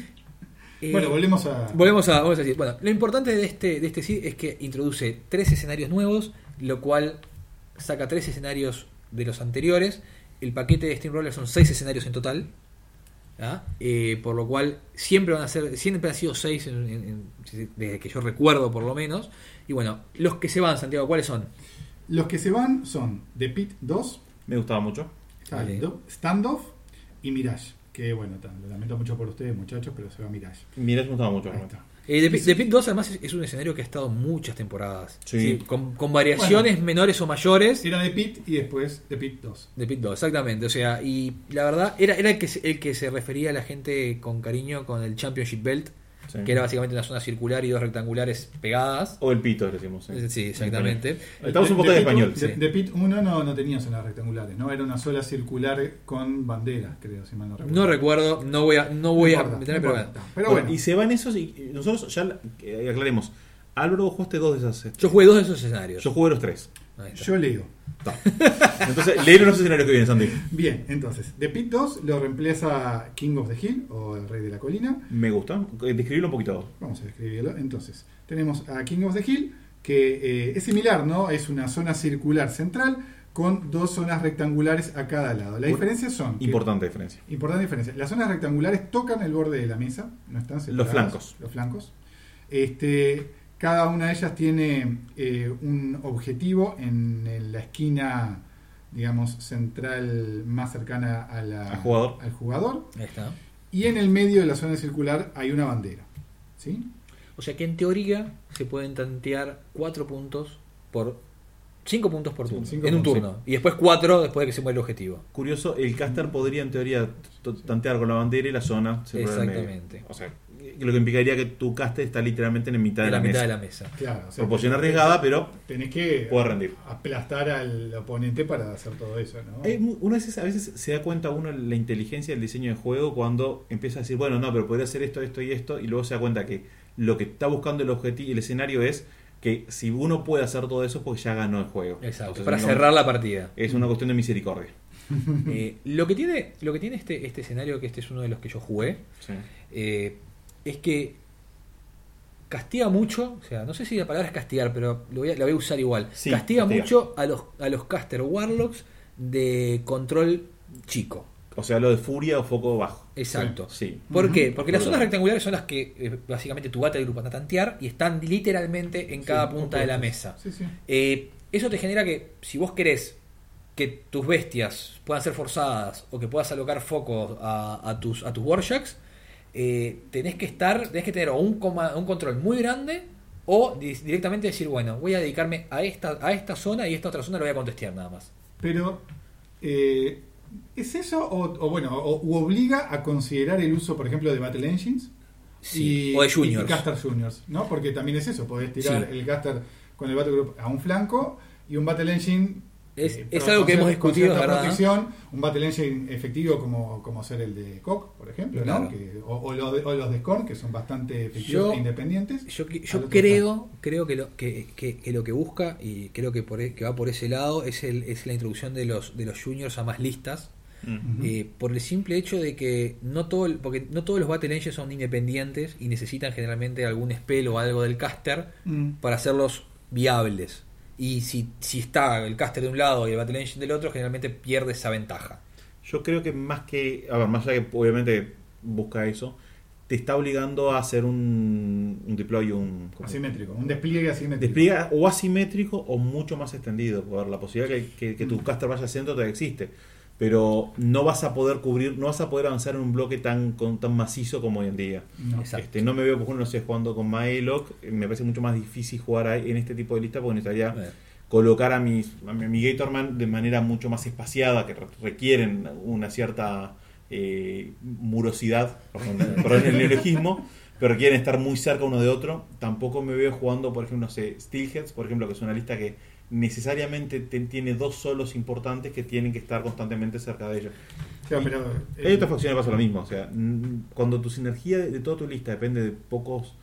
Eh, Bueno, volvemos a. Volvemos a, vamos a decir, bueno, lo importante de este, de este seed es que introduce tres escenarios nuevos, lo cual saca tres escenarios de los anteriores. El paquete de Steamroller son seis escenarios en total. ¿ah? Eh, por lo cual siempre van a ser, siempre han sido seis en- en- en- desde que yo recuerdo por lo menos. Y bueno, los que se van, Santiago, ¿cuáles son? Los que se van son The Pit 2, Me gustaba mucho. Vale. Do- Standoff y Mirage. Que bueno, tan- lo lamento mucho por ustedes, muchachos, pero se va Mirage. Mira, me gustaba mucho. Eh, The, Pit- The Pit 2 además es, es un escenario que ha estado muchas temporadas. Sí. con, con variaciones menores o mayores. Era The Pit y después The Pit 2. De Pit 2, exactamente. O sea, y la verdad, era, era el, que se, el que se refería a la gente con cariño con el Championship Belt, Sí. que era básicamente una zona circular y dos rectangulares pegadas. O el pito, decimos. sí. Sí, exactamente. Estamos un poco de español. The Pit 1 no, no tenía zonas rectangulares, ¿no? Era una sola circular con banderas, creo, si mal no recuerdo. No recuerdo, no voy a, no voy a importa, meterme, no pero bueno. Pero Bueno, y se van esos y nosotros ya eh, aclaremos. Álvaro, vos jugaste dos de esas. Yo jugué dos de esos escenarios. Yo jugué los tres. Yo leo. Ta. Entonces, leer los escenarios que vienen, Sandy. Bien, entonces, The Pit 2 lo reemplaza King of the Hill o el Rey de la Colina. Me gusta. Eh, Describirlo un poquito. Vamos a describirlo. Entonces, tenemos a King of the Hill, que eh, es similar, ¿no? Es una zona circular central con dos zonas rectangulares a cada lado. La diferencia son... que- Importante diferencia. Importante diferencia. Las zonas rectangulares tocan el borde de la mesa, no están separadas. flancos. Los flancos. Este, cada una de ellas tiene eh, un objetivo en, en la esquina, digamos, central más cercana a la- Al jugador. al jugador. Ahí está. Y en el medio de la zona circular hay una bandera. ¿Sí? O sea que en teoría se pueden tantear cuatro puntos por. Cinco puntos por Sí, turno. cinco En un turno. Y después cuatro después de que se muere el objetivo. Curioso, el caster podría en teoría tantear con la bandera y la zona. se. Exactamente. O sea, lo que implicaría que tu caster está literalmente en mitad En de la la, mitad mesa. de la mesa. Claro. o sea, Proporción arriesgada, pero Tenés que puede rendir. aplastar al oponente para hacer todo eso, ¿no? Mu- Una vez, a veces se da cuenta uno la inteligencia del diseño de juego cuando empieza a decir, bueno, no, pero podría hacer esto, esto y esto, y luego se da cuenta que lo que está buscando el objetivo, el escenario es que si uno puede hacer todo eso, pues ya ganó el juego. Exacto. Entonces, para cerrar la partida. Es una cuestión de misericordia. (laughs) Eh, lo que tiene, lo que tiene este, este escenario, que este es uno de los que yo jugué, Sí. eh, es que castiga mucho, o sea, no sé si la palabra es castigar, pero lo voy a, la voy a usar igual. Sí, castiga, castiga. mucho a los, a los caster warlocks de control chico. O sea, lo de furia o foco bajo. Exacto. Sí. ¿Por qué? Porque las zonas rectangulares son las que eh, básicamente tu battle group van a tantear y están literalmente en cada Sí, punta de la mesa. Sí, sí. Eh, eso te genera que si vos querés que tus bestias puedan ser forzadas o que puedas alocar focos a, a tus a tus Warshacks, eh, tenés que estar, tenés que tener un, coma- un control muy grande o di- directamente decir, bueno, voy a dedicarme a esta, a esta zona y esta otra zona la voy a contestear nada más. Pero, eh, ¿es eso o, o bueno, o, u obliga a considerar el uso, por ejemplo, de Battle Engines? Sí, y, o de y juniors. caster juniors, ¿no? Porque también es eso, podés tirar Sí. el caster con el Battle Group a un flanco y un Battle Engine. Es- eh, es con- algo que con hemos con discutido, cierta ¿verdad? protección, un Battle Engine efectivo como, como ser el de Koch, por ejemplo, Claro. ¿no? Que- o, o los de, o los de Scorn, que son bastante efectivos Yo- e independientes. Yo, yo creo, creo que lo que, que- que lo que busca y creo que, por, e- que va por ese lado es, el, es la introducción de los de los juniors a más listas Mm. Eh, por el simple hecho de que no todo el- porque no todos los battle engines son independientes y necesitan generalmente algún spell o algo del caster Mm. para hacerlos viables y si, si está el caster de un lado y el battle engine del otro generalmente pierde esa ventaja Yo creo que más que, a ver, más allá que obviamente busca eso, te está obligando a hacer un, un deploy, un. Asimétrico, un despliegue asimétrico. despliegue o asimétrico o mucho más extendido. Por la posibilidad que, que- que tu caster vaya al centro todavía existe. Pero no vas a poder cubrir, no vas a poder avanzar en un bloque tan con, tan macizo como hoy en día. No. Este, no me veo, por ejemplo, no sé, jugando con Maelok, eh, me parece mucho más difícil jugar ahí en este tipo de lista porque necesitaría colocar a, mis, a mi, Gatorman de manera mucho más espaciada, que re- requieren una cierta eh, murosidad, perdón, el neologismo, pero quieren estar muy cerca uno de otro. Tampoco me veo jugando, por ejemplo, no sé, Steelheads, por ejemplo, que es una lista que necesariamente te- tiene dos solos importantes que tienen que estar constantemente cerca de ellos. Sea, pero, Hay otras facciones pasa lo mismo, o sea, cuando tu sinergia de, de toda tu lista depende de pocos...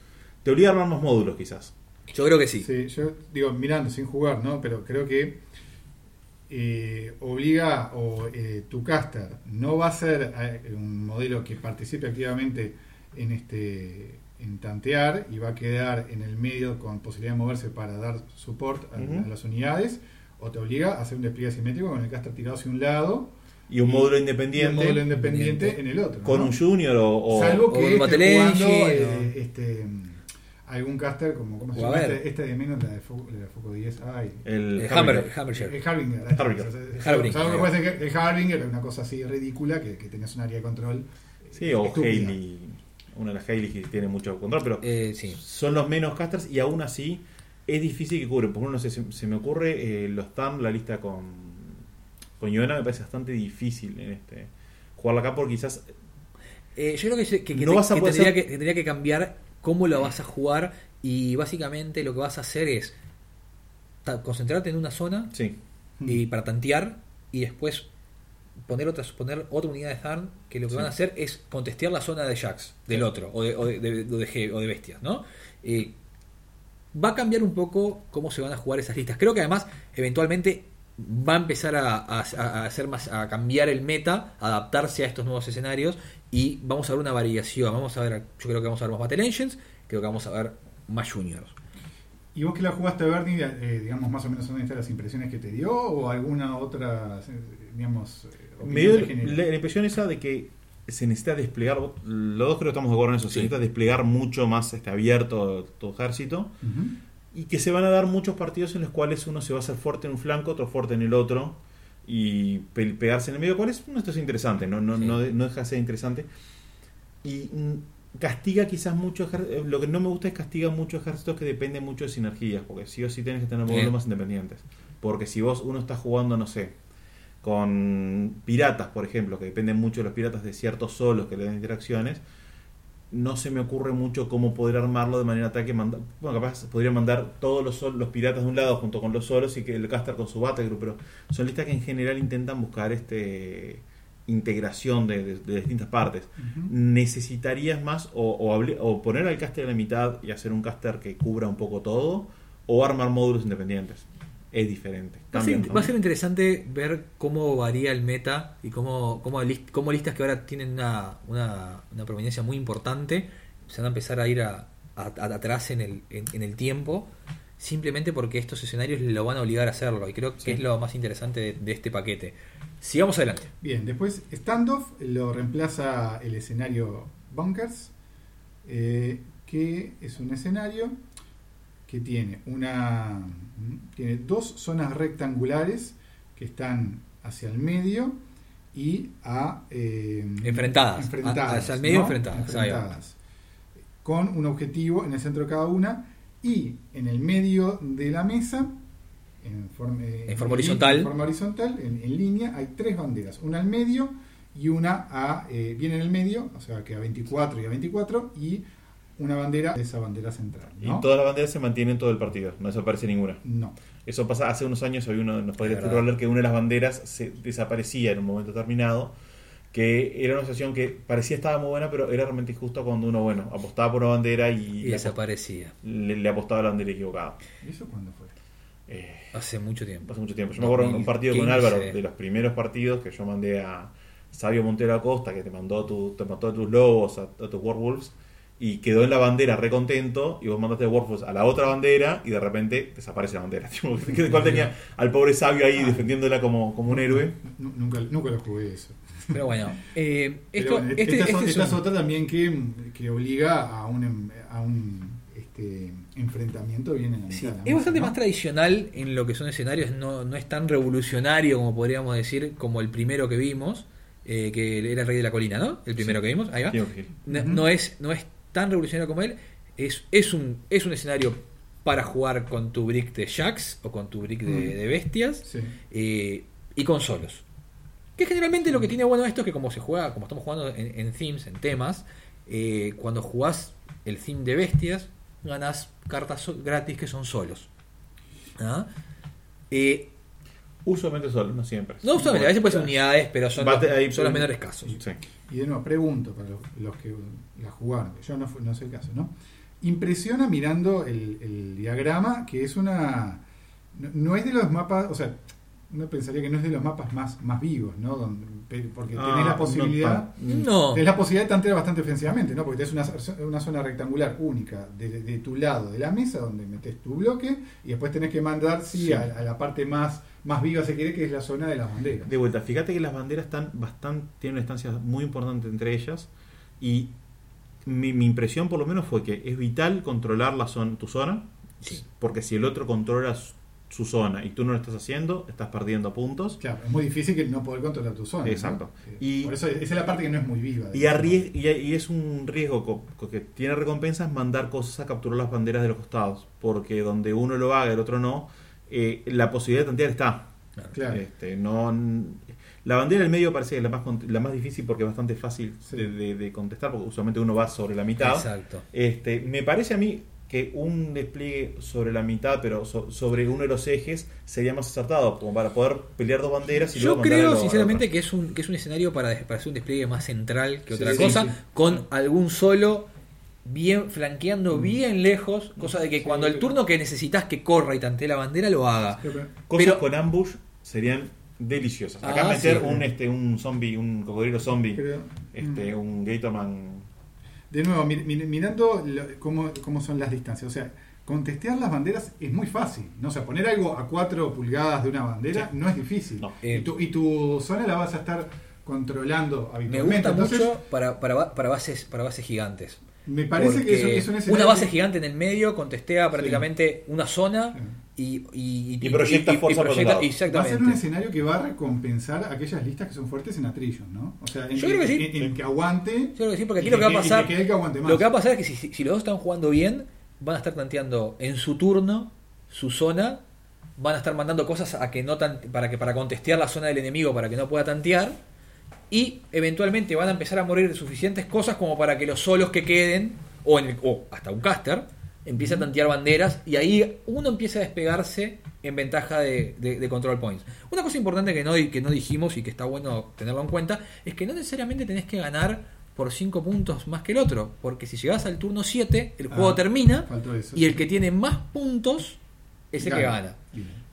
Te obliga a armar más módulos, quizás. Yo creo que sí. Sí, yo digo, mirando, sin jugar, ¿no? Pero creo que eh, obliga o eh, tu caster no va a ser eh, un modelo que participe activamente en este en tantear y va a quedar en el medio con posibilidad de moverse para dar support a, las unidades o te obliga a hacer un despliegue simétrico con el caster tirado hacia un lado Y un Y- módulo independiente un módulo independiente en el otro. con ¿no? un junior o... o- Salvo o que un esté Battle jugando Engine, eh, o- este, algún caster como ¿cómo se llama? Este, este de menos la de Foco, la de Foco 10. Ay. el Harbinger. Hammer. El Harbinger. el Harbinger es una cosa así ridícula que, que tenés un área de control. Sí, o estúpida. Una de las Hailey que tiene mucho control, pero Eh, sí. son los menos casters y aún así es difícil que cubren. Por ejemplo, no sé, se, se me ocurre eh, los TAM, la lista con, con Yona me parece bastante difícil en este jugarla acá porque quizás Eh, yo creo que, que- que No te- vas a que poder tendría, hacer- que, tendría que cambiar cómo lo vas a jugar y básicamente lo que vas a hacer es concentrarte en una zona sí. y para tantear y después poner otra, poner otra unidad de Zarn que lo que Sí. van a hacer es contestear la zona de Jax del otro o de, o de, de- de G- o de bestias, ¿no? Eh, va a cambiar un poco cómo se van a jugar esas listas. Creo que además eventualmente va a empezar a, a- a hacer más a cambiar el meta, a adaptarse a estos nuevos escenarios y vamos a ver una variación. Vamos a ver, yo creo que vamos a ver más Battle Engines, creo que vamos a ver más Juniors. ¿Y vos que la jugaste, Bernie, eh, digamos más o menos son estas las impresiones que te dio o alguna otra, eh, digamos, eh, Me dio la, la impresión esa de que se necesita desplegar, los dos creo que estamos de acuerdo en eso, se necesita desplegar mucho más este abierto tu ejército Ujú. y que se van a dar muchos partidos en los cuales uno se va a hacer fuerte en un flanco, otro fuerte en el otro y pe- pegarse en el medio, cual es una situación interesante, no, no, Sí. no, no deja de ser interesante. Y castiga quizás mucho, eh, lo que no me gusta es castiga mucho ejércitos que dependen mucho de sinergias, porque sí o sí tienes que tener Bien. más independientes. Porque si vos uno está jugando, no sé, con piratas, por ejemplo, que dependen mucho de los piratas de ciertos solos que le dan interacciones, no se me ocurre mucho cómo poder armarlo de manera tal que manda, bueno, capaz podría mandar todos los, sol- los piratas de un lado junto con los solos y que el caster con su battlegroup, pero son listas que en general intentan buscar este integración de, de- de distintas partes. Necesitarías más o, o, hable- o poner al caster a la mitad y hacer un caster que cubra un poco todo, o armar módulos independientes. Es diferente. Va a, ser, Cambian, ¿no? va a ser interesante ver cómo varía el meta y cómo, cómo, list- cómo listas que ahora tienen una, una, una proveniencia muy importante se van a empezar a ir a, a- a- atrás en el, en, en el tiempo simplemente porque estos escenarios lo van a obligar a hacerlo y creo que Sí. es lo más interesante de, de este paquete. Sigamos adelante. Bien, después Standoff lo reemplaza el escenario Bunkers, eh, que es un escenario que tiene una tiene dos zonas rectangulares que están hacia el medio y a eh, Enfrentadas. enfrentadas, A- hacia el medio ¿no? enfrentadas, con un objetivo en el centro de cada una y en el medio de la mesa en forma, eh, En forma horizontal. en forma horizontal, en, en línea, hay tres banderas, una al medio y una a, eh, bien en el medio, o sea que a 24 y a 24, y una bandera de esa bandera central. Y ¿no? todas las banderas se mantienen todo el partido, no desaparece ninguna. No. Eso pasa hace unos años, había uno, nos podría hablar que una de las banderas se desaparecía en un momento determinado, que era una situación que parecía estaba muy buena, pero era realmente injusto cuando uno, bueno, apostaba por una bandera y, Y le, desaparecía le- le apostaba a la bandera equivocada. ¿Y eso cuándo fue? Eh, hace mucho tiempo. hace mucho tiempo. Yo me acuerdo de un partido con 2015. Álvaro, de los primeros partidos que yo mandé a Sabio Montero Acosta, que te mandó, tu, te mandó a tus lobos, a, a tus Werewolves, y quedó en la bandera recontento, y vos mandaste Werewolves a la otra bandera, y de repente desaparece la bandera. (laughs) Tipo, ¿de ¿Cuál tenía al pobre Sabio ahí defendiéndola como, como un héroe? Nu- Nunca, nunca lo jugué eso. Pero bueno, eh, Pero esto, bueno, este, esta, es- este es esta es un- otra también que, que obliga a un, em- a un este, este, enfrentamiento viene en la Sí, mitad de la es mesa, bastante ¿no? más tradicional en lo que son escenarios, no, no es tan revolucionario como podríamos decir, como el primero que vimos, eh, que era el Rey de la Colina, ¿no? El primero que vimos, ahí va. No, no es, no es tan revolucionario como él, es, es, un, es un escenario para jugar con tu brick de Jacks o con tu brick de, Mm. de bestias Sí. eh, y con solos. Que generalmente lo que tiene bueno esto es que como se juega, como estamos jugando en, en themes, en temas, eh, cuando jugás el theme de bestias, ganás cartas gratis que son solos. ¿Ah? Eh, Usualmente solo, no siempre. no obstante, a veces pueden ser unidades, pero son, Bate- los, ahí- son los menores casos. Sí. Y de nuevo, pregunto para los, los que la jugaron, que yo no, no sé el caso, ¿no? Impresiona mirando el, el diagrama que es una. No, no es de los mapas, o sea, uno pensaría que no es de los mapas más, más vivos, ¿no? Donde- porque Ah, tenés la posibilidad. No, Tenés la posibilidad de tantear bastante ofensivamente, ¿no? Porque tenés una, una zona rectangular única de, de tu lado de la mesa donde metes tu bloque y después tenés que mandar, sí, Sí. A, a la parte más, más viva, se quiere, que es la zona de las banderas. De vuelta, fíjate que las banderas están bastante, tienen una estancia muy importante entre ellas y mi, mi impresión por lo menos fue que es vital controlar la zona, tu zona, Sí. porque si el otro controla su, zona y tú no lo estás haciendo, estás perdiendo puntos. Claro, es muy difícil que no poder controlar tu zona. Exacto. Y- por eso esa es la parte que no es muy viva. Y, arries- y, y es un riesgo que tiene recompensas mandar cosas a capturar las banderas de los costados, porque donde uno lo haga y el otro no, eh, la posibilidad de tantear está. Claro. Este, no, la bandera del medio parece que es la más, la más difícil porque es bastante fácil Sí. de, de- de contestar, porque usualmente uno va sobre la mitad. exacto. Este, me parece a mí que un despliegue sobre la mitad, pero so- sobre uno de los ejes, sería más acertado, como para poder pelear dos banderas y Yo luego creo sinceramente que es un, que es un escenario para, para hacer un despliegue más central que otra sí, cosa, sí. con algún solo bien flanqueando bien lejos, cosa de que Sí, cuando el turno que necesitas que corra y tantee la bandera lo haga. Cosas pero- con ambush serían deliciosas. Acá Ah, meter sí. un, este, un zombie, un cocodrilo zombie, creo- este, mm. un Gatorman. De nuevo, mi- mi- mirando lo- cómo, cómo son las distancias. O sea, contestear las banderas es muy fácil. ¿no? O sea, poner algo a 4 pulgadas de una bandera Sí. no es difícil. No. y, tu, y tu zona la vas a estar controlando Me habitualmente. gusta Entonces, mucho para, para, para bases para bases gigantes. me parece que es, un- Porque es un escenario una base que- gigante en el medio contestea prácticamente una zona y, y, Y proyecta fuerza por otro lado. Va a Exactamente. ser un escenario que va a recompensar aquellas listas que son fuertes en Attrition, ¿no? O sea, en, Yo creo que sí. en- en que aguante. Yo creo que sí, porque aquí y lo que va a y pasar. que quede el que aguante más. Lo que va a pasar es que si, si- si los dos están jugando bien, van a estar tanteando en su turno, su zona, van a estar mandando cosas a que no tan- para que para contestear la zona del enemigo para que no pueda tantear. Y eventualmente van a empezar a morir suficientes cosas como para que los solos que queden, o, en el- o hasta un caster, empiece a tantear banderas y ahí uno empieza a despegarse en ventaja de, de- de control points. Una cosa importante que no, que no dijimos y que está bueno tenerlo en cuenta es que no necesariamente tenés que ganar por 5 puntos más que el otro, porque si llegas al turno 7, el juego Ah, termina faltó eso, y el que tiene más puntos es el que gana.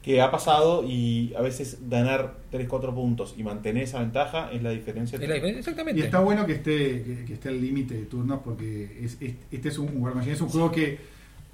Que ha pasado y a veces ganar 3-4 puntos y mantener esa ventaja es la diferencia. Es la diferencia, Exactamente. Y está bueno que esté, que, que esté el límite de turnos porque es, es- este es un War Machine, es un juego que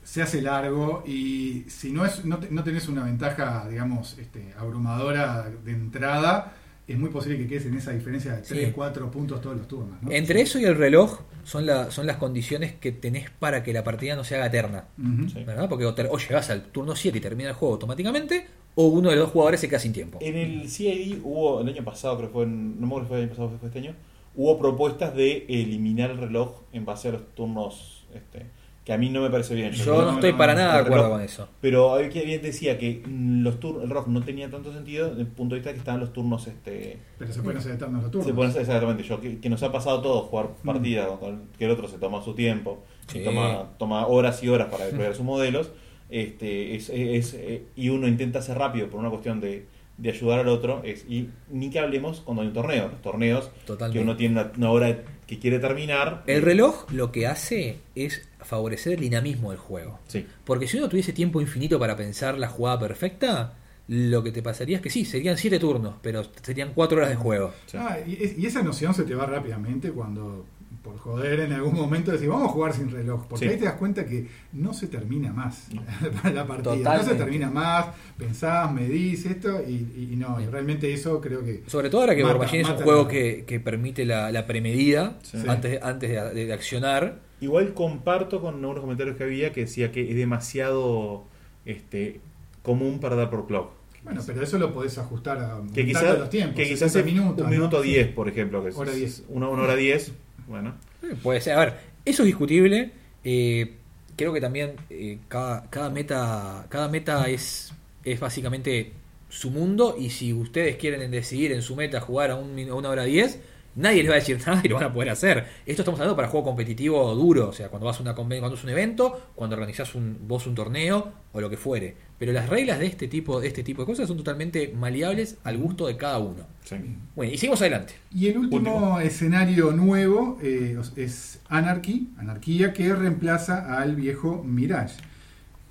se hace largo y si no es no, te- no tenés una ventaja, digamos, este, abrumadora de entrada, es muy posible que quedes en esa diferencia de 3, Sí. 4 puntos todos los turnos. ¿no? Entre eso y el reloj son, la, son las condiciones que tenés para que la partida no se haga eterna. Sí. ¿verdad? Porque o, ter- o llegás al turno 7 y termina el juego automáticamente, o uno de los dos jugadores se queda sin tiempo. En el CID hubo, el año pasado, creo que fue, en- no me acuerdo si fue el año pasado o fue este año, hubo propuestas de eliminar el reloj en base a los turnos, este, que a mí no me parece bien. Yo no, no estoy para nada de acuerdo reloj. con eso. Pero hay que bien decía que mm, los tur- el reloj no tenía tanto sentido desde el punto de vista que estaban los turnos este Pero se pueden hacer eternos los turnos. se pueden hacer exactamente yo que, que nos ha pasado todo jugar partidas con- que el otro se toma su tiempo Sí. toma, toma horas y horas para deployar (laughs) sus modelos este es, es- eh, y uno intenta hacer rápido por una cuestión de, de ayudar al otro es y ni que hablemos cuando hay un torneo los torneos Totalmente. que uno tiene una, una hora que quiere terminar El reloj lo que hace es favorecer el dinamismo del juego. sí Porque si uno tuviese tiempo infinito para pensar la jugada perfecta, lo que te pasaría es que sí, serían 7 turnos, pero serían 4 horas de juego. Ah, y, y esa noción se te va rápidamente cuando, por joder, en algún momento decís, vamos a jugar sin reloj. Porque Sí. ahí te das cuenta que no se termina más No. (laughs) la partida. No se termina más, pensás, medís esto, y, y no, y realmente eso creo que. Sobre todo ahora que Machine es un juego que, que permite la, la premedida Sí. antes, antes de, de- de accionar. Igual comparto con algunos comentarios que había que decía que es demasiado este, común para dar por clock. Bueno, pero eso lo podés ajustar a Que quizás, los tiempos. que quizás 60 es minutos, un minuto ¿no? 10, por ejemplo. Que es Hora 10. Una, una hora 10. Bueno, Eh, Puede ser, a ver, eso es discutible. Eh, creo que también eh, cada, cada meta, cada meta es, es básicamente su mundo y si ustedes quieren decidir en su meta jugar a, un, a una hora 10, nadie les va a decir (laughs) nada y lo van a poder hacer. Esto estamos hablando para juego competitivo duro, o sea, cuando vas a una cuando es un evento, cuando organizás un, vos un torneo o lo que fuere. Pero las reglas de este tipo, de este tipo de cosas son totalmente maleables al gusto de cada uno. sí. Bueno, y seguimos adelante. Y el último, Último. escenario nuevo eh, es Anarchy, Anarquía, que reemplaza al viejo Mirage.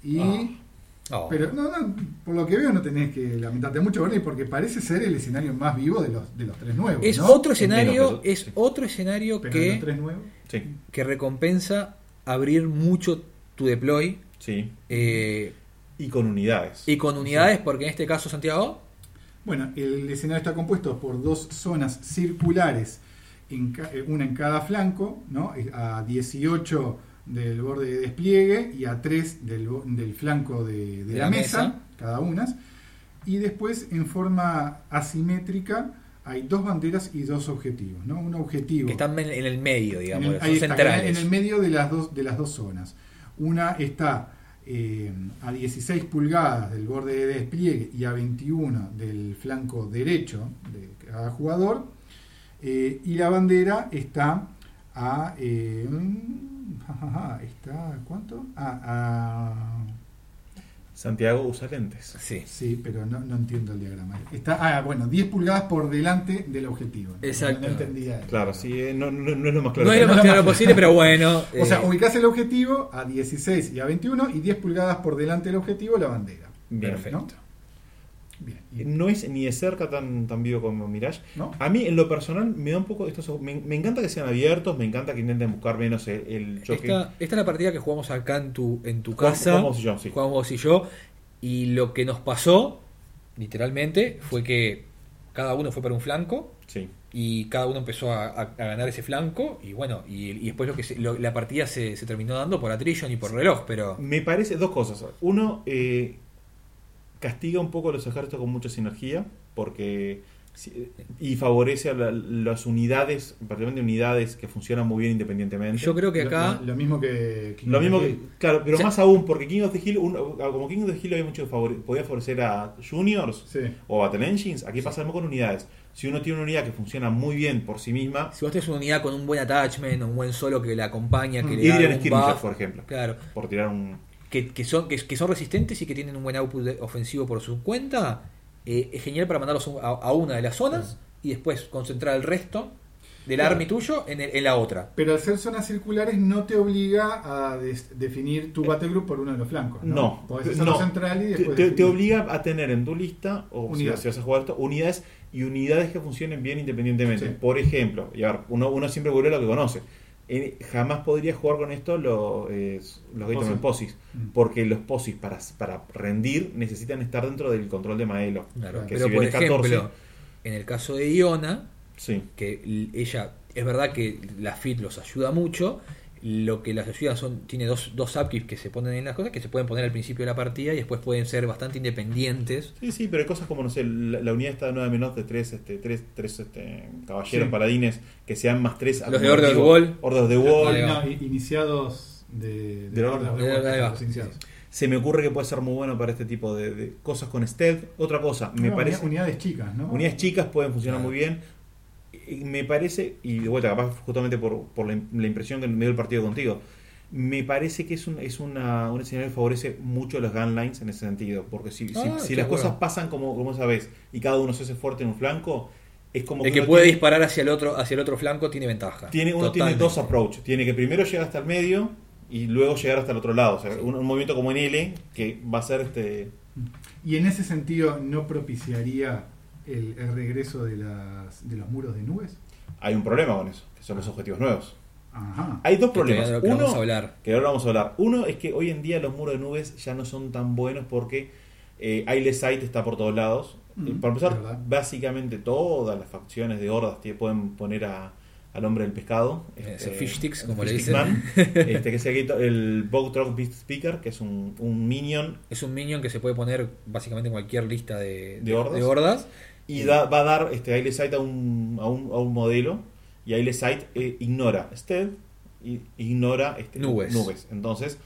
Y, Oh. Pero no, no, por lo que veo no tenés que lamentarte mucho, Bernie, porque parece ser el escenario más vivo de los, de los tres nuevos. Es ¿no? otro Es escenario, es sí. otro escenario Pero de los que, tres nuevos. Sí, que recompensa abrir mucho tu deploy sí. eh, Y con unidades. y con unidades, porque en este caso Santiago, Bueno, el escenario está compuesto por dos zonas circulares, en eh, una en cada flanco, ¿no? A 18 del borde de despliegue y a 3 del, del flanco de, de De la, la mesa, mesa. cada una. Y después, en forma asimétrica, hay dos banderas y dos objetivos. ¿no? Un objetivo que están en, el medio, en digamos, el, son ahí está, centrales. en el medio de las dos, de las dos zonas. Una está eh, a 16 pulgadas del borde de despliegue y a 21 del flanco derecho de cada jugador. eh, y la bandera está a. eh, jajaja, está ¿a ¿Cuánto? Ah, a. Santiago usa lentes. Sí. Sí, pero no, no entiendo el diagrama. Está, ah, bueno, 10 pulgadas por delante del objetivo. No- Exacto. No, entendía. Claro, sí, eh, no, no- no es lo más claro. No es lo más no, claro no. posible, pero bueno. O sea, eh, ubicás el objetivo a 16 y a 21 y 10 pulgadas por delante del objetivo la bandera. Bien. Perfecto. ¿No? Bien. Y- No es ni de cerca tan, tan vivo como Mirage. ¿No? A mí, en lo personal, me da un poco. Estos, me, me encanta que sean abiertos, me encanta que intenten buscar menos el, el choque. esta, esta es la partida que jugamos acá en tu, en tu Jugamos- casa. jugamos yo, sí. Jugamos vos y yo. Y lo que nos pasó, literalmente, fue que cada uno fue para un flanco. Sí. y cada uno empezó a, a- a ganar ese flanco y bueno y, y después lo que se- lo- la partida se, se terminó dando por attrition y por reloj pero Me parece dos cosas. Uno, eh, castiga un poco a los ejércitos con mucha sinergia, porque y favorece a la- las unidades, particularmente unidades que funcionan muy bien independientemente. yo creo que acá Lo, lo mismo que. King Lo mismo que, Hill. claro, pero O sea- más aún, porque King of the Hill, como King of the Hill había mucho favor- podía favorecer a juniors Sí. o Battle Engines, aquí pasa con unidades. Si uno tiene una unidad que funciona muy bien por sí misma, si vos tenés una unidad con un buen attachment un buen solo que la acompaña que Mm. le da Skirmisher, buff, por ejemplo, claro por tirar un... que, que son que, que son resistentes y que tienen un buen output de- ofensivo por su cuenta eh, es genial para mandarlos a, a una de las zonas y después concentrar el resto del Claro. army tuyo en, el- en la otra Pero al ser zonas circulares no te obliga a des- definir tu battle group por uno de los flancos. No. No, Podés hacerlo no. central y Te, después. te- te definir. obliga a tener en tu lista, o si, Unidades. si vas a jugar esto, unidades y unidades que funcionen bien independientemente. Sí. Por ejemplo, y a ver, uno, uno siempre vuelve a lo que conoce. Eh, jamás podría jugar con esto los, eh, los Gatorman Posis. Posis, Mm. porque los Posis para, para rendir necesitan estar dentro del control de Maelo. Claro, Que pero si por es 14, ejemplo en el caso de Iona sí. que ella es verdad que la FIT los ayuda mucho lo que las ayuda son tiene dos, dos upkeeps que se ponen en las cosas que se pueden poner al principio de la partida y después pueden ser bastante independientes Sí, sí, pero hay cosas como, no sé, la, la unidad está nueva menos de tres, este, tres, tres este, caballeros Sí. paladines que sean más tres. Los de Order of Wall. Order of the Wall. No, iniciados de, Del orden. de- de- los iniciados. Se me ocurre que puede ser muy bueno para este tipo de, de cosas con stealth. Otra cosa, me No, parece. Unidades chicas, ¿no? Unidades chicas pueden funcionar Claro. muy bien. Me parece, y de vuelta, capaz justamente por, por la, la impresión que me dio el partido contigo, me parece que es un, es una, un escenario que favorece mucho a los gunlines en ese sentido. Porque si, si- Ah, si las cosas pasan como, como sabes y cada uno se hace fuerte en un flanco, es como el que puede tiene- disparar hacia el otro hacia el otro flanco tiene ventaja tiene, uno Totalmente. tiene dos approach. Tiene que primero llegar hasta el medio y luego llegar hasta el otro lado. O sea, un, un movimiento como en L que va a ser este. Y en ese sentido, ¿no propiciaría el, el regreso de, las, de los muros de nubes? Hay un problema con eso, que son los objetivos nuevos. Ajá. Hay dos problemas. que Uno, vamos a hablar. que ahora vamos a hablar. Uno es que hoy en día los muros de nubes ya no son tan buenos porque eh, Eyeless Sight está por todos lados. Mm, Eh, Para empezar, básicamente todas las facciones de hordas te pueden poner a, al hombre del pescado. Es este, el fish sticks, como le dicen. Man, (laughs) este, que es el, el Bog Truck Beast Speaker, que es un, un minion Es un minion que se puede poner básicamente en cualquier lista de, ¿De hordas? hordas. Y da- va a dar este, Aile Sight a un, a, un, a un modelo y Aile Sight eh, ignora Stealth y ignora este, Nubes. Entonces,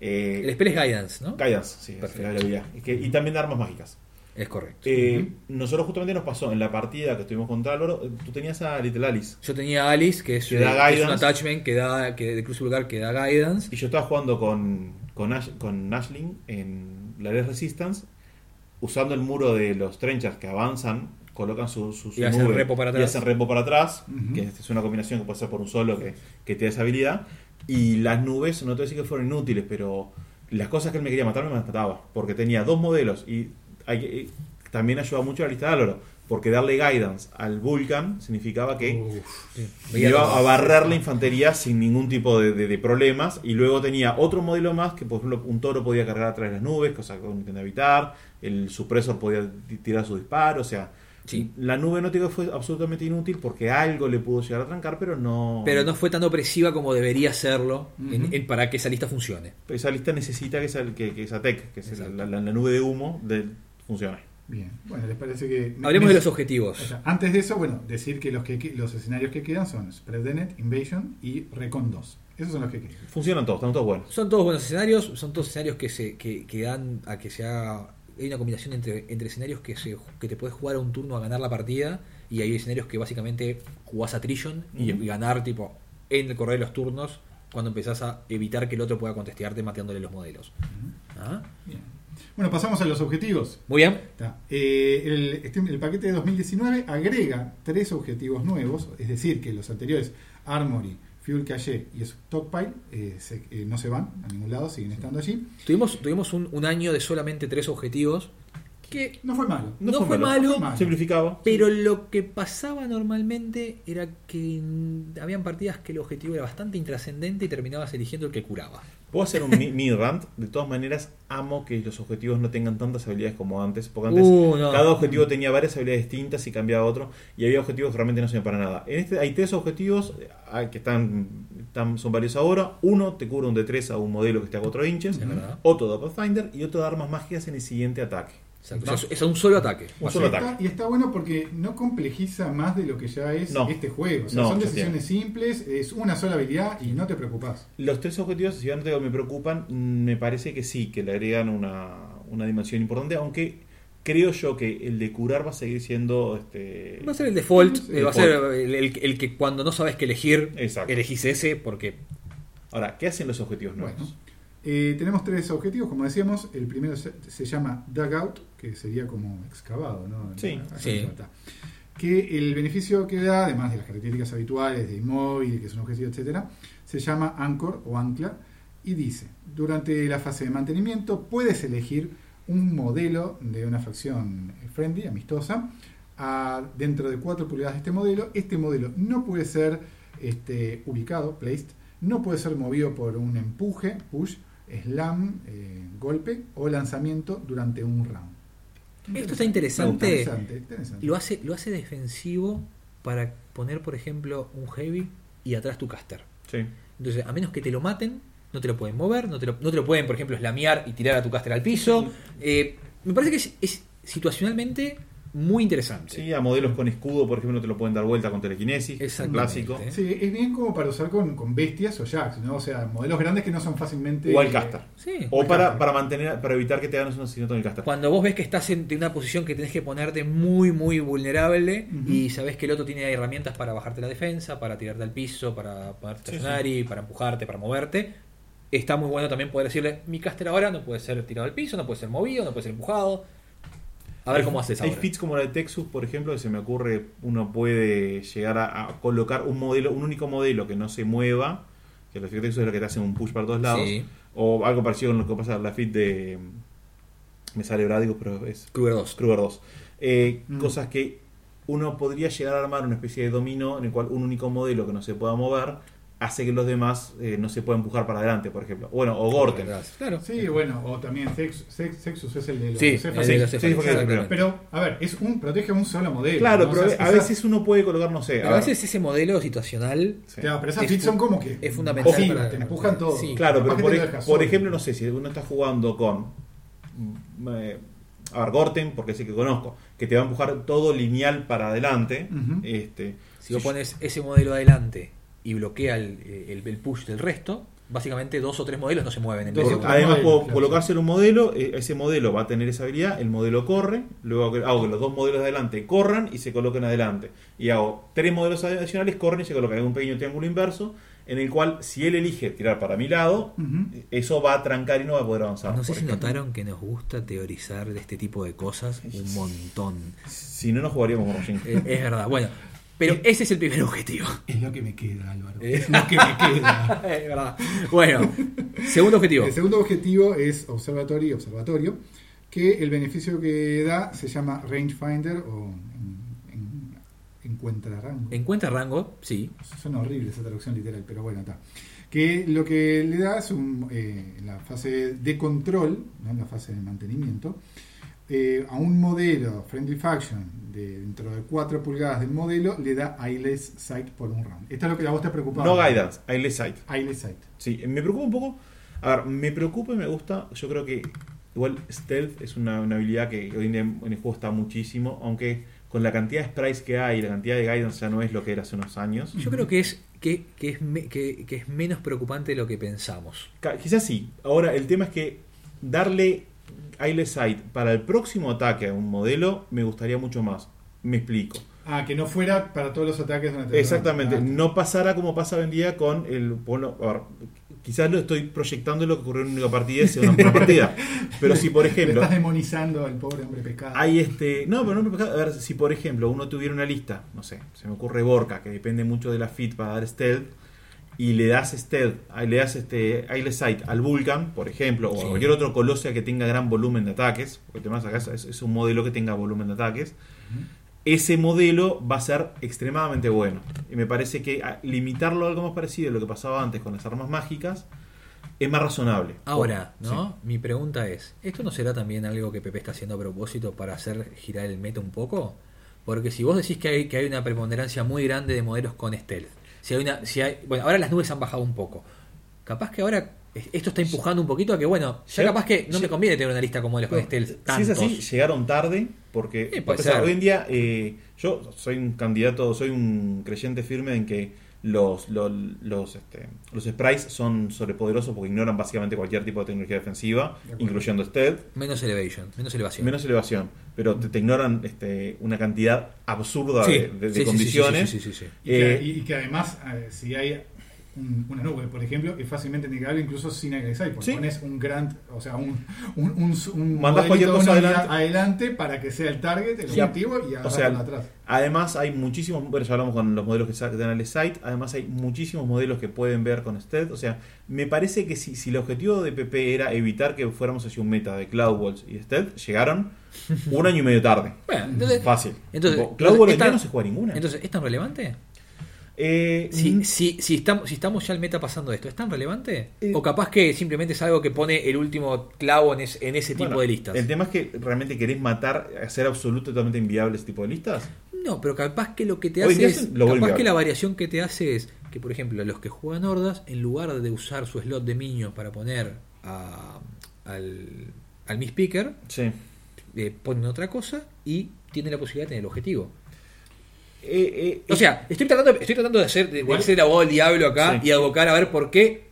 eh, El spell es Guidance, ¿no? Guidance, sí, Perfecto. es la que- y también armas mágicas. Es correcto. Eh, Nosotros justamente nos pasó en la partida que estuvimos contra Álvaro, eh, tú tenías a Little Alice. Yo tenía a Alice, que es, Que da eh, que es un guidance. attachment que da, que de Cruz Vulgar que da Guidance. Y yo estaba jugando con, con, Ash- con Ashling en la Red Resistance, usando el muro de los trenchers que avanzan, colocan su, su, su Y hacen repo para y atrás. hacen repo para atrás, Ujú. que es una combinación que puede ser por un solo que, que te da esa habilidad. Y las nubes, no te voy a decir que fueron inútiles, pero las cosas que él me quería matar me mataba, porque tenía dos modelos y hay eh, también ayuda mucho a la lista de Álvaro, porque darle guidance al Vulcan significaba que Uf, iba a barrer la infantería sin ningún tipo de, de- de problemas y luego tenía otro modelo más que por ejemplo un toro podía cargar atrás de las nubes cosa que uno intenta evitar el supresor podía ti- tirar su disparo o sea Sí. la nube no te digo que fue absolutamente inútil porque algo le pudo llegar a trancar pero no Pero no fue tan opresiva como debería serlo en- en- para que esa lista funcione. esa lista necesita que esa, que, que esa tech que es la- la nube de humo de, funcione Bien, bueno, les parece que. Hablemos de los objetivos. O sea, antes de eso, bueno, decir que los, que los escenarios que quedan son Spread the Net, Invasion y Recon 2. Esos son los que quedan. funcionan todos están todos buenos Son todos buenos escenarios, son todos escenarios que se que, que dan a que se haga hay una combinación entre, entre escenarios que se que te puedes jugar a un turno a ganar la partida y hay escenarios que básicamente jugás a Trillion y ganar tipo en el correr de los turnos cuando empezás a evitar que el otro pueda contestearte mateándole los modelos. ¿Ah? Bien. Bueno, pasamos a los objetivos. Muy bien. Está. Eh, el, este- el paquete de 2019 agrega tres objetivos nuevos, es decir, que los anteriores Armory, Fuel Cache y Stockpile eh, se- eh, no se van a ningún lado, siguen estando allí. Tuvimos, tuvimos un, un año de solamente tres objetivos que No fue malo. No fue malo. no fue malo. simplificado Pero lo que pasaba normalmente era que mm, habían partidas que el objetivo era bastante intrascendente y terminabas eligiendo el que curaba. Puedo hacer un mi- (laughs) mini rant. De todas maneras, amo que los objetivos no tengan tantas habilidades como antes. Porque antes Uh, no. cada objetivo tenía varias habilidades distintas y cambiaba otro. Y había objetivos que realmente no sirven para nada. En este hay tres objetivos eh, que están, están- son varios ahora. Uno te cubre un D3 a un modelo que esté a 4 inches. Otro de Pathfinder y otro de armas mágicas en el siguiente ataque. Exacto. O sea, es a un solo ataque. Un solo Y está- ataque. y está bueno porque no complejiza más de lo que ya es No. este juego. O sea, No, son decisiones simples, es una sola habilidad y no te preocupas. Los tres objetivos, si bien no te digo, me preocupan, me parece que sí, que le agregan una, una dimensión importante, aunque creo yo que el de curar va a seguir siendo este Va a ser el default, eh, va a ser el, el- el que cuando no sabes qué elegir, Exacto. elegís ese porque Ahora, ¿qué hacen los objetivos nuevos? Bueno, eh, tenemos tres objetivos, como decíamos. El primero se, se llama Dugout, que sería como excavado, ¿no? Sí. Que el beneficio que da, además de las características habituales de inmóvil, que es un objetivo, etcétera, se llama Anchor o Ancla y dice: durante la fase de mantenimiento puedes elegir un modelo de una facción friendly, amistosa, a- dentro de 4 pulgadas de este modelo. Este modelo no puede ser este, ubicado, placed, no puede ser movido por un empuje, push, slam, eh, golpe o lanzamiento durante un round. Esto está interesante. Interesante, interesante. lo hace, lo hace defensivo para poner, por ejemplo, un heavy y atrás tu caster. Sí. Entonces, a menos que te lo maten, no te lo pueden mover, no te lo, no te lo pueden, por ejemplo, slamear y tirar a tu caster al piso. Eh, me parece que es, es situacionalmente muy interesante. Sí, a modelos con escudo, por ejemplo, no te lo pueden dar vuelta con telequinesis, un Exactamente. clásico. Sí, es bien como para usar con, con bestias o jacks, ¿no? O sea, modelos grandes que no son fácilmente. O al caster. Sí. O para, para mantener, para evitar que te hagan un asesinato en el caster. Cuando vos ves que estás en una posición que tenés que ponerte muy, muy vulnerable y sabés que el otro tiene herramientas para bajarte la defensa, para tirarte al piso, para ponerte Sí, stationary, para empujarte, para moverte, está muy bueno también poder decirle, mi caster ahora no puede ser tirado al piso, no puede ser movido, no puede ser empujado. A ver Hay- cómo haces Hay ahora. fits como la de Texas, por ejemplo, que se me ocurre, uno puede llegar a, a colocar un modelo, un único modelo que no se mueva, que la fit de Texas es lo que te hace un push para todos lados, Sí. o algo parecido con lo que pasa en la fit de... Me sale Bradigo, pero es Kruger 2. Kruger 2. Eh, Mm. Cosas que uno podría llegar a armar una especie de dominó en el cual un único modelo que no se pueda mover hace que los demás eh, no se puedan empujar para adelante, por ejemplo. Bueno, o Gorten. Claro. Sí, bueno, o también Sex- Sex- Sexus es el de los Sí, Cephas. el de los sí, exactamente. Pero, a ver, es un protege un solo modelo. Claro, ¿no? pero O sea, a veces uno puede colocar, no sé. A veces ese modelo situacional sí. Claro, pero esas fu- son como que. es fundamental Sí, para- te empujan todo. Sí. Claro, pero por, por ejemplo, no sé, si uno está jugando con. mm, eh, a ver, Gorten, porque sí que conozco, que te va a empujar todo lineal para adelante. Este, Si vos pones ese modelo adelante y bloquea el, el- el push del resto, básicamente dos o tres modelos no se mueven en Dos medio. o tres. Además, puedo claro, colocarse en un modelo, eh, ese modelo va a tener esa habilidad, el modelo corre, luego hago que- los dos modelos de adelante corran y se coloquen adelante. Y hago tres modelos adicionales, corren y se colocan en un pequeño triángulo inverso, en el cual, si él elige tirar para mi lado, eso va a trancar y no va a poder avanzar. No sé si ejemplo. notaron que nos gusta teorizar de este tipo de cosas un montón. Si no, no jugaríamos con Roshin. Eh, es verdad. Bueno, pero ese es el primer objetivo. Es lo que me queda, Álvaro. Eh. Es lo que me queda. (laughs) es verdad. Bueno, segundo objetivo. El segundo objetivo es Observatory y Observatorio, que el beneficio que da se llama Rangefinder o en, en- encuentra rango. Encuentra rango, sí. Suena horrible esa traducción literal, pero bueno, está. Que lo que le da es un, eh, la fase de control, no la fase de mantenimiento, eh, a un modelo Friendly Faction de dentro de 4 pulgadas del modelo le da Eyeless Sight por un round. Esto es lo que a vos te preocupa. No guidance, Eyeless Sight. Eyeless Sight. Sí, me preocupa un poco. A ver, me preocupa y me gusta. Yo creo que igual Stealth es una, una habilidad que hoy en día en el juego está muchísimo, aunque con la cantidad de sprites que hay y la cantidad de guidance ya no es lo que era hace unos años. Yo creo que es que, que es me- que, que es menos preocupante de lo que pensamos. Quizás sí. Ahora, el tema es que darle Eyeless Sight para el próximo ataque a un modelo me gustaría mucho más. Me explico. Ah, que no fuera para todos los ataques durante Exactamente. Ah, no pasara como pasa hoy en día con el. Bueno, a ver, quizás lo estoy proyectando lo que ocurrió en una única partida y sea una partida. Pero si, por (laughs) Le ejemplo, estás demonizando al pobre hombre pescado. hay este. No, pero no, a ver, si por ejemplo uno tuviera una lista, no sé, se me ocurre Borca, que depende mucho de la fit para dar stealth, y le das ah, le das este Eyeless Sight al Vulcan, por ejemplo, o Sí. a cualquier otro Colosia que tenga gran volumen de ataques, porque te vas acá, es, es un modelo que tenga volumen de ataques. Ese modelo va a ser extremadamente bueno. Y me parece que ah, limitarlo a algo más parecido a lo que pasaba antes con las armas mágicas es más razonable. Ahora, Sí. ¿no? Mi pregunta es, ¿esto no será también algo que Pepe está haciendo a propósito para hacer girar el meta un poco? Porque si vos decís que hay, que hay una preponderancia muy grande de modelos con stealth, si hay una, si hay, bueno, ahora las nubes han bajado un poco. Capaz que ahora es- esto está empujando un poquito a que, bueno, ya capaz que no me conviene tener una lista modelos con Bueno, stealth. si es así, llegaron tarde porque Sí, ser. hoy en día eh, yo soy un candidato, soy un creyente firme en que los los, los, este, los sprites son sobrepoderosos porque ignoran básicamente cualquier tipo de tecnología defensiva, incluyendo stealth, Menos elevation, menos elevación. menos elevación, pero te, te ignoran este, una cantidad absurda Sí, de, de- de sí, sí, sí, condiciones. sí, sí, sí, sí. Y, que, Eh, y que además, eh, si hay un- una nube, por ejemplo, es fácilmente negable incluso sin egresar. Porque Sí. pones un grant, o sea, un, un, un, un modelito cualquier cosa adelante. adelante para que sea el target, el Sí. objetivo y O sea, atrás. Además hay muchísimos, bueno, ya hablamos con los modelos que dan al site, además hay muchísimos modelos que pueden ver con stealth, o sea, me parece que si, si el objetivo de PP era evitar que fuéramos hacia un meta de Cloud Walls y stealth, llegaron un año y medio tarde. Bueno, entonces, Fácil. entonces, Tipo, Cloud Wall hoy en ¿es día tan- no se juega ninguna. entonces, ¿es tan relevante? Eh, Si, mm, si, si, estamos, si estamos ya al meta pasando esto, ¿es tan relevante? Eh, ¿O capaz que simplemente es algo que pone el último clavo en, es- en ese tipo bueno, de listas? El tema es que realmente querés matar, hacer absoluto totalmente inviable ese tipo de listas. No, pero capaz que lo que te Hoy hace es. lo Capaz que la variación que te hace es que, por ejemplo, los que juegan hordas, en lugar de usar su slot de niño para poner a- al, al Miss Picker, Sí. eh, ponen otra cosa y tienen la posibilidad de tener el objetivo. Eh, eh, O sea, estoy tratando, estoy tratando de hacer, de, de el abogado del diablo acá Sí. y abocar a ver por qué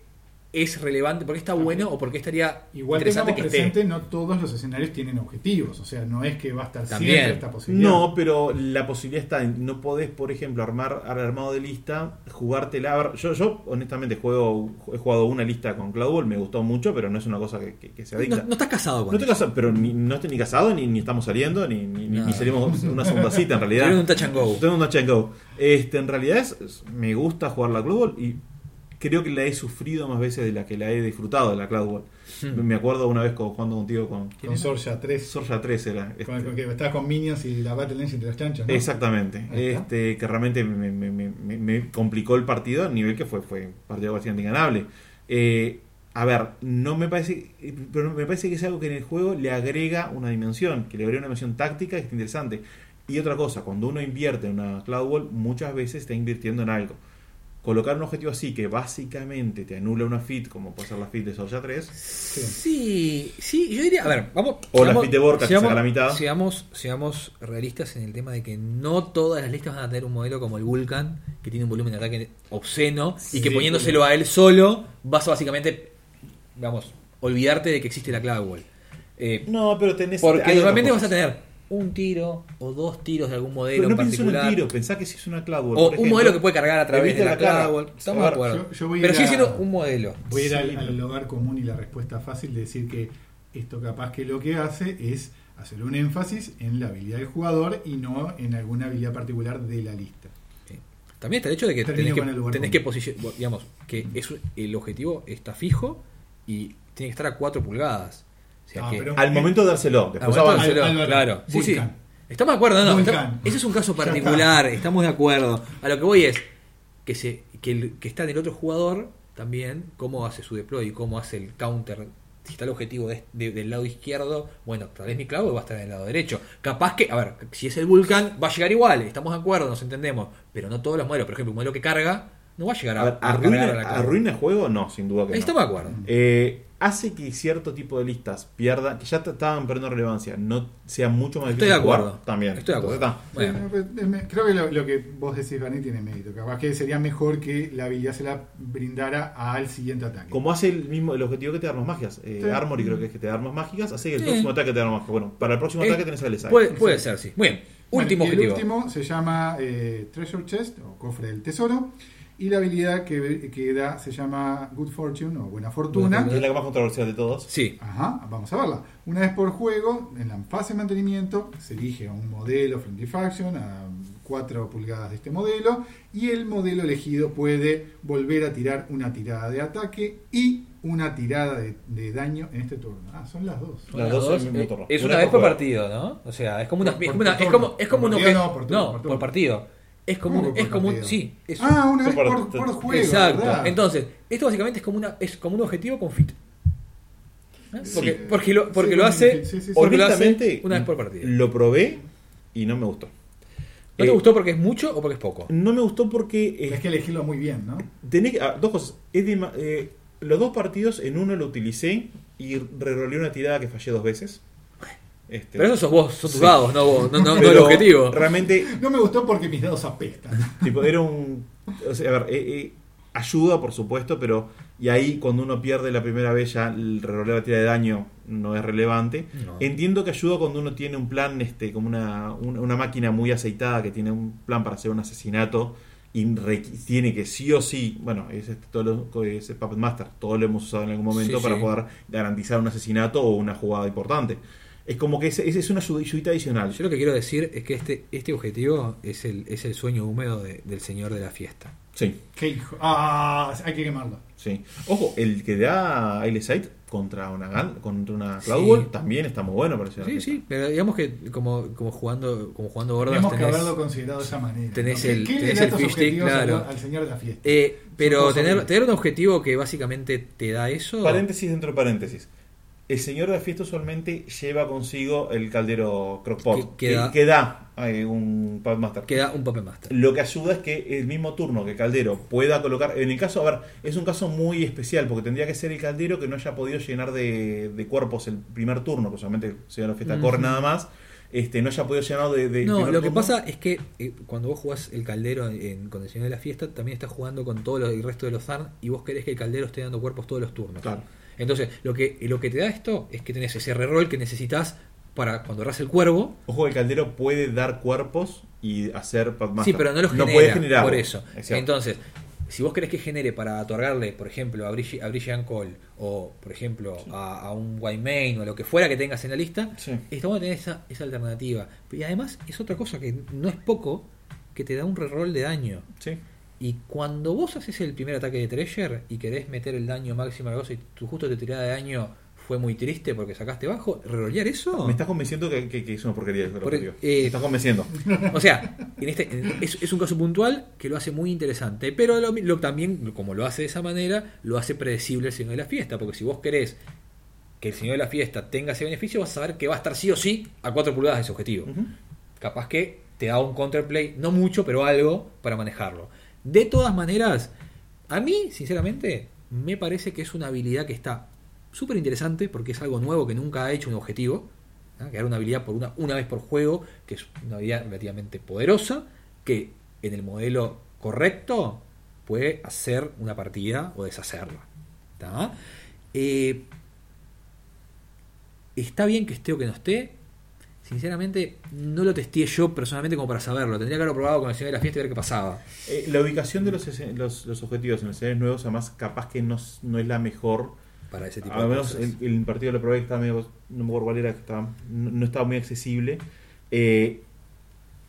es relevante, por qué está bueno o por qué estaría Igual interesante que presente, esté. no todos los escenarios tienen objetivos, o sea, no es que va a estar También. siempre esta posibilidad. No, pero la posibilidad está en no podés, por ejemplo, armar al armado de lista, jugártela. Yo, yo honestamente juego, he jugado una lista con Cloud Ball, me gustó mucho, pero no es una cosa que, que, que sea No, adicta. no estás casado con No estoy casado, pero ni, no estoy ni casado, ni, ni estamos saliendo, ni, ni, No. ni salimos una segunda cita en (laughs) realidad. Tuvieron un touch and go. Tengo un touch and go. Este, en realidad es, es- me gusta jugar la Cloud Ball y creo que la he sufrido más veces de la que la he disfrutado de la Cloud Wall. Hmm. Me acuerdo una vez con- jugando contigo con. ¿quién Con? Sorja 3. Sorja 3 era. este. Con, con que estabas con Minions y la Battle Engine de los chanchos, ¿no? Exactamente. Este, que realmente me, me- me- me- me complicó el partido a nivel que fue, fue un partido bastante ganable. Eh, a ver, no me parece, pero me parece que es algo que en el juego le agrega una dimensión, que le agrega una dimensión táctica que está interesante. Y otra cosa, cuando uno invierte en una Cloud Wall, muchas veces está invirtiendo en algo. Colocar un objetivo así que básicamente te anula una fit, como puede ser la fit de Soulja 3, Sí, sí, yo diría, a ver, vamos. O la fit de Borca, que seamos- saca la mitad. Seamos, seamos realistas en el tema de que no todas las listas van a tener un modelo como el Vulcan, que tiene un volumen de ataque obsceno, y que poniéndoselo a él solo, vas a básicamente, vamos, olvidarte de que existe la Cloud Wall. Eh, No, pero tenés. porque normalmente vas a tener un tiro o dos tiros de algún modelo Pero no en pienso en particular. tiro, pensá que si es una Cloud Wall. o por un ejemplo, modelo que puede cargar a través de la, la. Estamos de ver, acuerdo. yo- yo voy a Pero sigue a- siendo un modelo. Voy a ir Sí, al, al hogar común y la respuesta fácil de decir que esto capaz que lo que hace es hacer un énfasis en la habilidad del jugador y no en alguna habilidad particular de la lista. También está el hecho de que Termino tenés que, tenés que posicionar, digamos, que es, el objetivo está fijo y tiene que estar a 4 pulgadas. O sea Ah, que, pero- Al momento de dárselo, después avanza. dárselo, claro. Sí, sí. Estamos de acuerdo, no, está- ese es un caso particular, estamos de acuerdo. A lo que voy es que se que, el, que está en el otro jugador también, cómo hace su deploy y cómo hace el counter. Si está el objetivo de- de- del lado izquierdo, bueno, tal vez mi clavo va a estar en el lado derecho. Capaz que, a ver, si es el Vulcan, va a llegar igual, estamos de acuerdo, nos entendemos. Pero no todos los modelos, por ejemplo, un modelo que carga, no va a llegar a, A ver, a ¿arruina, la. ¿Arruina el juego? No, sin duda que Ahí no. estamos de acuerdo. Eh, hace que cierto tipo de listas pierdan, que ya estaban perdiendo relevancia, no sea mucho más Estoy de difícil jugar, acuerdo. También. Estoy de acuerdo. Entonces Bueno. Creo que lo, lo que vos decís, Barney, tiene mérito. Capaz que sería mejor que la habilidad se la brindara al siguiente ataque. Como hace el mismo el objetivo que te da armas mágicas. Eh, Sí. Armory creo que es que te da armas mágicas, hace que el Sí. próximo ataque te da armas mágicas. Bueno, para el próximo Eh, ataque tenés el SI. Puede, puede ser, sí. Muy bien. Bueno, Último y objetivo. El último se llama eh, Treasure Chest o cofre del tesoro. Y la habilidad que, que da se llama Good Fortune o Buena Fortuna. Es la más controversial de todos. Sí. Ajá, vamos a verla. Una vez por juego, en la fase de mantenimiento, se elige un modelo Friendly Faction a 4 pulgadas de este modelo y el modelo elegido puede volver a tirar una tirada de ataque y una tirada de, de daño en este turno. Ah, son las dos. Las Las dos dos, en el mismo eh, turno. es Una una, vez por partido, ¿no? O sea, es como una, Por- es por- como una- es como es como Por un no, por turno, no, por partido. Es como ¿Cómo un, es como un, sí, es Ah, una vez Por- por, por juego. exacto. ¿verdad? Entonces, esto básicamente es como una es como un objetivo con fit. ¿Eh? Sí. Porque, porque lo, porque Sí, lo hace sí, porque lo hace una vez por partido. lo probé y no me gustó. ¿No te Eh, gustó porque es mucho o porque es poco? No me gustó porque eh, Es que elegirlo muy bien, ¿no? Tenés que- ah, dos cosas. Es eh, los dos partidos, en uno lo utilicé y reroleé una tirada que fallé dos veces. Este, Pero eso sos vos, son tus Sí. dados, no, vos, no, no, el objetivo. Realmente, (laughs) No me gustó porque mis dedos apestan. tipo, era un. o sea, a ver, eh, eh, ayuda, por supuesto, pero. Y ahí, cuando uno pierde la primera vez, ya el la tirada de daño no es relevante. No. Entiendo que ayuda cuando uno tiene un plan, este como una, una, una máquina muy aceitada que tiene un plan para hacer un asesinato y tiene que sí o sí, bueno, es este, todo lo, es el Puppet Master, todo lo hemos usado en algún momento Sí, para sí. poder garantizar un asesinato o una jugada importante. Es como que ese es una ayud- ayudita adicional. Yo lo que quiero decir es que este, este objetivo es el, es el sueño húmedo de- del señor de la fiesta. Sí, Qué hijo. Ah, hay que quemarlo. sí. Ojo, el que da Aile Sight contra una contra una Cloud Sí. Wall también está muy bueno para Sí, sí, pero digamos que como, como jugando como jugando gordas Tenemos que haberlo considerado de esa manera. tenés ¿no? el- ¿Qué, qué tenés le da el estos fish stick, objetivos al- claro. al, señor de la fiesta? Eh, pero tener, tener un objetivo que básicamente te da eso. Paréntesis dentro de paréntesis. El señor de la fiesta usualmente lleva consigo el caldero crockpot Que- que, que da- que da eh, un Puppet Master. Queda un papel master. Lo que ayuda es que el mismo turno que Caldero pueda colocar. En el caso, a ver, es un caso muy especial porque tendría que ser el Caldero que no haya podido llenar de, de cuerpos el primer turno, que usualmente el señor de la fiesta Ujú. corre nada más. Este, no haya podido llenar de. de No, lo que pasa es que eh, cuando vos jugás el caldero en, con el señor de la fiesta, también estás jugando con todo lo- el resto de los Zarn y vos querés que el caldero esté dando cuerpos todos los turnos. Claro. Entonces, lo que, lo que te da esto es que tenés ese reroll que necesitas para cuando erras el cuervo. Ojo, el Caldero puede dar cuerpos y hacer Master. Sí, pero no los genera. puede generar. Por eso. Entonces, si vos querés que genere para otorgarle, por ejemplo, a, Brilli- a Call o, por ejemplo, a, a un Waymain o lo que fuera que tengas en la lista, Sí. está bueno tener esa, esa alternativa. Y además es otra cosa que no es poco que te da un reroll de daño. Sí. Y cuando vos haces el primer ataque de Treasure y querés meter el daño máximo a la cosa y tu justo tu tirada de daño fue muy triste porque sacaste bajo, ¿rerolear eso? Me estás convenciendo que, que- que es una porquería. Por- eh, Me estás convenciendo. (laughs) O sea, en este, es, es un caso puntual que lo hace muy interesante, pero lo, lo- también, como lo hace de esa manera, lo hace predecible el Señor de la Fiesta, porque si vos querés que el Señor de la Fiesta tenga ese beneficio, vas a saber que va a estar sí o sí a 4 pulgadas de ese objetivo. Capaz que te da un counterplay, no mucho, pero algo para manejarlo. De todas maneras, a mí, sinceramente, me parece que es una habilidad que está súper interesante porque es algo nuevo que nunca ha hecho un objetivo. ¿no? Era una habilidad por una, una vez por juego, que es una habilidad relativamente poderosa, que en el modelo correcto puede hacer una partida o deshacerla. ¿tá? Eh, está bien que esté o que no esté. Sinceramente, no lo testé yo personalmente como para saberlo. Tendría que haberlo probado con el señor de la fiesta y ver qué pasaba. Eh, la ubicación de los, los, los objetivos en los escenarios nuevos, además, capaz que no, no es la mejor. Para ese tipo Al de menos cosas. el, el partido que lo probé que estaba medio, no me acuerdo cuál era, que estaba, no, no estaba muy accesible. Eh,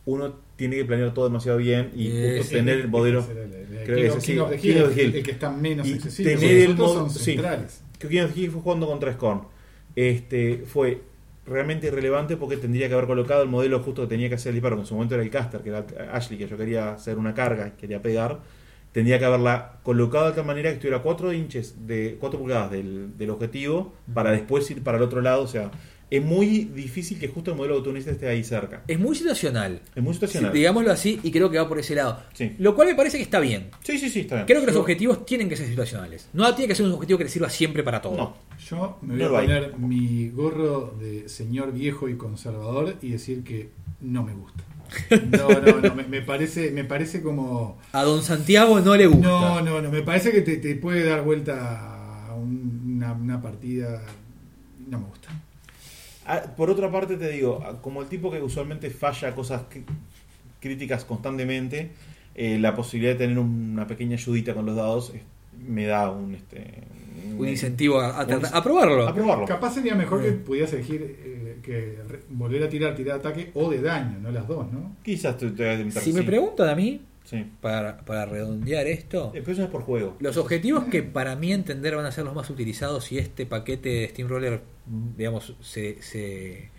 uno tiene que planear todo demasiado bien y Eh, justo sí, tener el modelo. Creo que Hill. el que está menos Y accesible. tener el modo- son sí. centrales. que fue jugando contra Scorn. Este, fue realmente irrelevante porque tendría que haber colocado el modelo justo que tenía que hacer el disparo, que en su momento era el caster, que era Ashley, que yo quería hacer una carga quería pegar. Tendría que haberla colocado de tal manera que estuviera 4 inches de 4 pulgadas del, del objetivo para después ir para el otro lado. O sea, es muy difícil que justo el modelo necesitas esté ahí cerca. Es muy situacional. Es muy situacional. Sí, digámoslo así, y creo que va por ese lado. Sí. Lo cual me parece que está bien. Sí, sí, sí, está bien. Creo que los objetivos tienen que ser situacionales. No tiene que ser un objetivo que le sirva siempre para todo. No. Yo me voy No a hay. poner mi gorro de señor viejo y conservador y decir que no me gusta. No, no, no, me, me parece, me parece como... A don Santiago no le gusta. No, no, no, me parece que te, te puede dar vuelta a un- una, una partida... No me gusta. Ah, Por otra parte te digo, ah, como el tipo que usualmente falla cosas críticas constantemente, eh, la posibilidad de tener una pequeña ayudita con los dados me da un este Un incentivo a, a un- tratar- a probarlo. a probarlo. Capaz sería mejor que pudieras elegir eh, que volver a tirar, tirar ataque o de daño, no las dos, ¿no? Quizás te, te voy a Si me preguntan a mí, Sí. para, para redondear esto, Eh, pero eso es por juego. los objetivos que para mí entender van a ser los más utilizados si este paquete de Steamroller, digamos, se, se,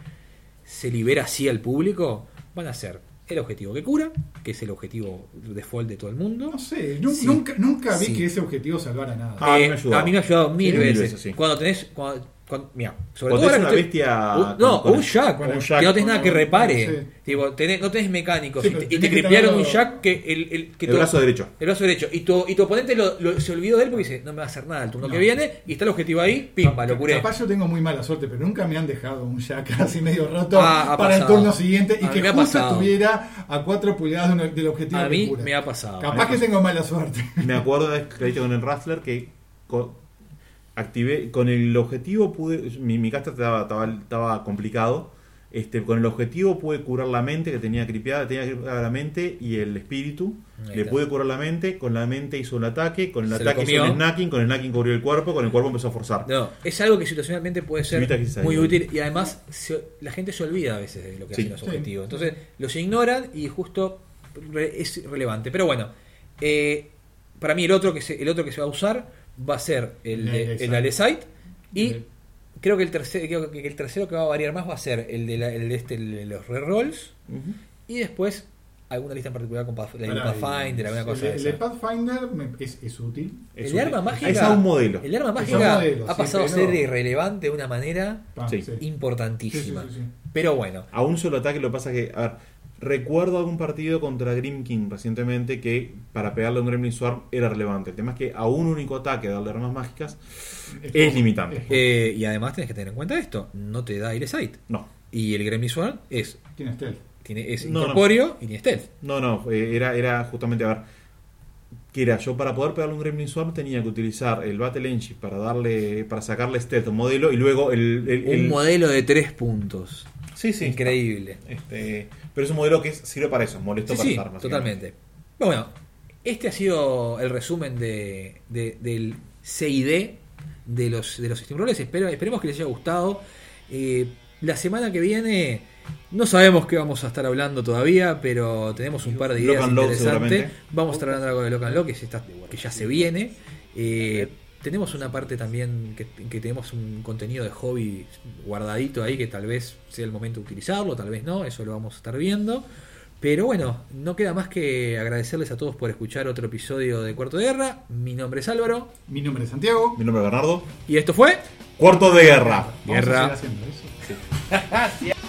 se libera así al público, van a ser el objetivo que cura, que es el objetivo default de todo el mundo. No sé, nu- Sí. nunca, nunca vi Sí. que ese objetivo salvara nada. Ah, a mí Eh, me ha ayudado. a mí me ha ayudado mil Sí, mil veces. veces, sí. Cuando tenés. Cuando, mira, sobre todo una estoy- bestia un- no, con- un jack, con un que no tenés nada que repare. sí. Tipo, tenés- no tenés mecánicos Sí, y te, te que creepiaron un jack que el, el, que El tu- brazo derecho. El brazo derecho. Y tu, y tu oponente lo, lo- se olvidó de él porque dice: No me va a hacer nada el turno No. que viene. Y está el objetivo ahí, pimba, lo curé. Capaz yo tengo muy mala suerte, pero nunca me han dejado un jack (laughs) así medio roto Ah, para el turno siguiente y A que justo estuviera a 4 pulgadas de del objetivo A mí cura. me ha pasado. Capaz que tengo mala suerte. Me acuerdo de (laughs) que he dicho con el Rattler que activé con el objetivo pude mi, mi caster estaba, estaba, estaba complicado este con el objetivo pude curar la mente que tenía cripeada tenía curar la mente y el espíritu Ahí le está. pude curar la mente con la mente hizo el ataque con el Se ataque hizo el snacking con el snacking cubrió el cuerpo con el cuerpo empezó a forzar No, es algo que situacionalmente puede ser muy útil y además se- la gente se olvida a veces de lo que Sí. hacen los Sí. objetivos. Entonces los ignoran y justo re- es relevante. Pero bueno, eh, para mí el otro, que se, el otro que se va a usar va a ser el, El de- el Alesite y El- creo que el tercer, creo que el tercero que va a variar más va a ser el de, la- el de este, el de los rerolls y después alguna lista en particular con Path- la Pathfinder, alguna el- cosa de El, de esa. Pathfinder me- es, es útil. Es El un- arma mágica. es a un modelo El arma mágica modelo, ha pasado a ser irrelevante de una manera Sí. sí. importantísima. Sí, sí, sí, sí. Pero bueno, a un solo ataque lo que pasa que a ver recuerdo algún partido contra Grim King recientemente que para pegarle a un Gremlin Swarm era relevante el tema es que a un único ataque darle armas mágicas Es limitante. es- eh, y además tenés que tener en cuenta esto: no te da Sight. no Y el Gremlin Swarm es, Tiene stealth. tiene, es No, no. incorpóreo y tiene stealth. No, no, eh, era, era justamente, a ver, que era yo para poder pegarle un Gremlin Swarm tenía que utilizar el Battle Engine para darle, para sacarle stealth a un modelo y luego el... el- Un el- modelo de tres puntos. Sí, sí. Increíble. Este, pero es un modelo que sirve para eso, molesto Sí, para sí, básicamente. totalmente. Bueno, este ha sido el resumen de, de- del CID de los, de los Steamrollers. Espero, esperemos que les haya gustado. Eh, la semana que viene No sabemos qué vamos a estar hablando todavía, pero tenemos un par de ideas Lock, interesantes. Vamos a estar hablando algo de Lock and Lock, que, está- que ya se viene. Eh, tenemos una parte también que, que tenemos un contenido de hobby guardadito ahí que tal vez sea el momento de utilizarlo, tal vez no, eso lo vamos a estar viendo. Pero bueno, no queda más que agradecerles a todos por escuchar otro episodio de Cuarto de Guerra. Mi nombre es Álvaro Mi nombre es Santiago. Mi nombre es Bernardo. y esto fue Cuarto de guerra. Vamos a Guerra. seguir haciendo eso. (laughs)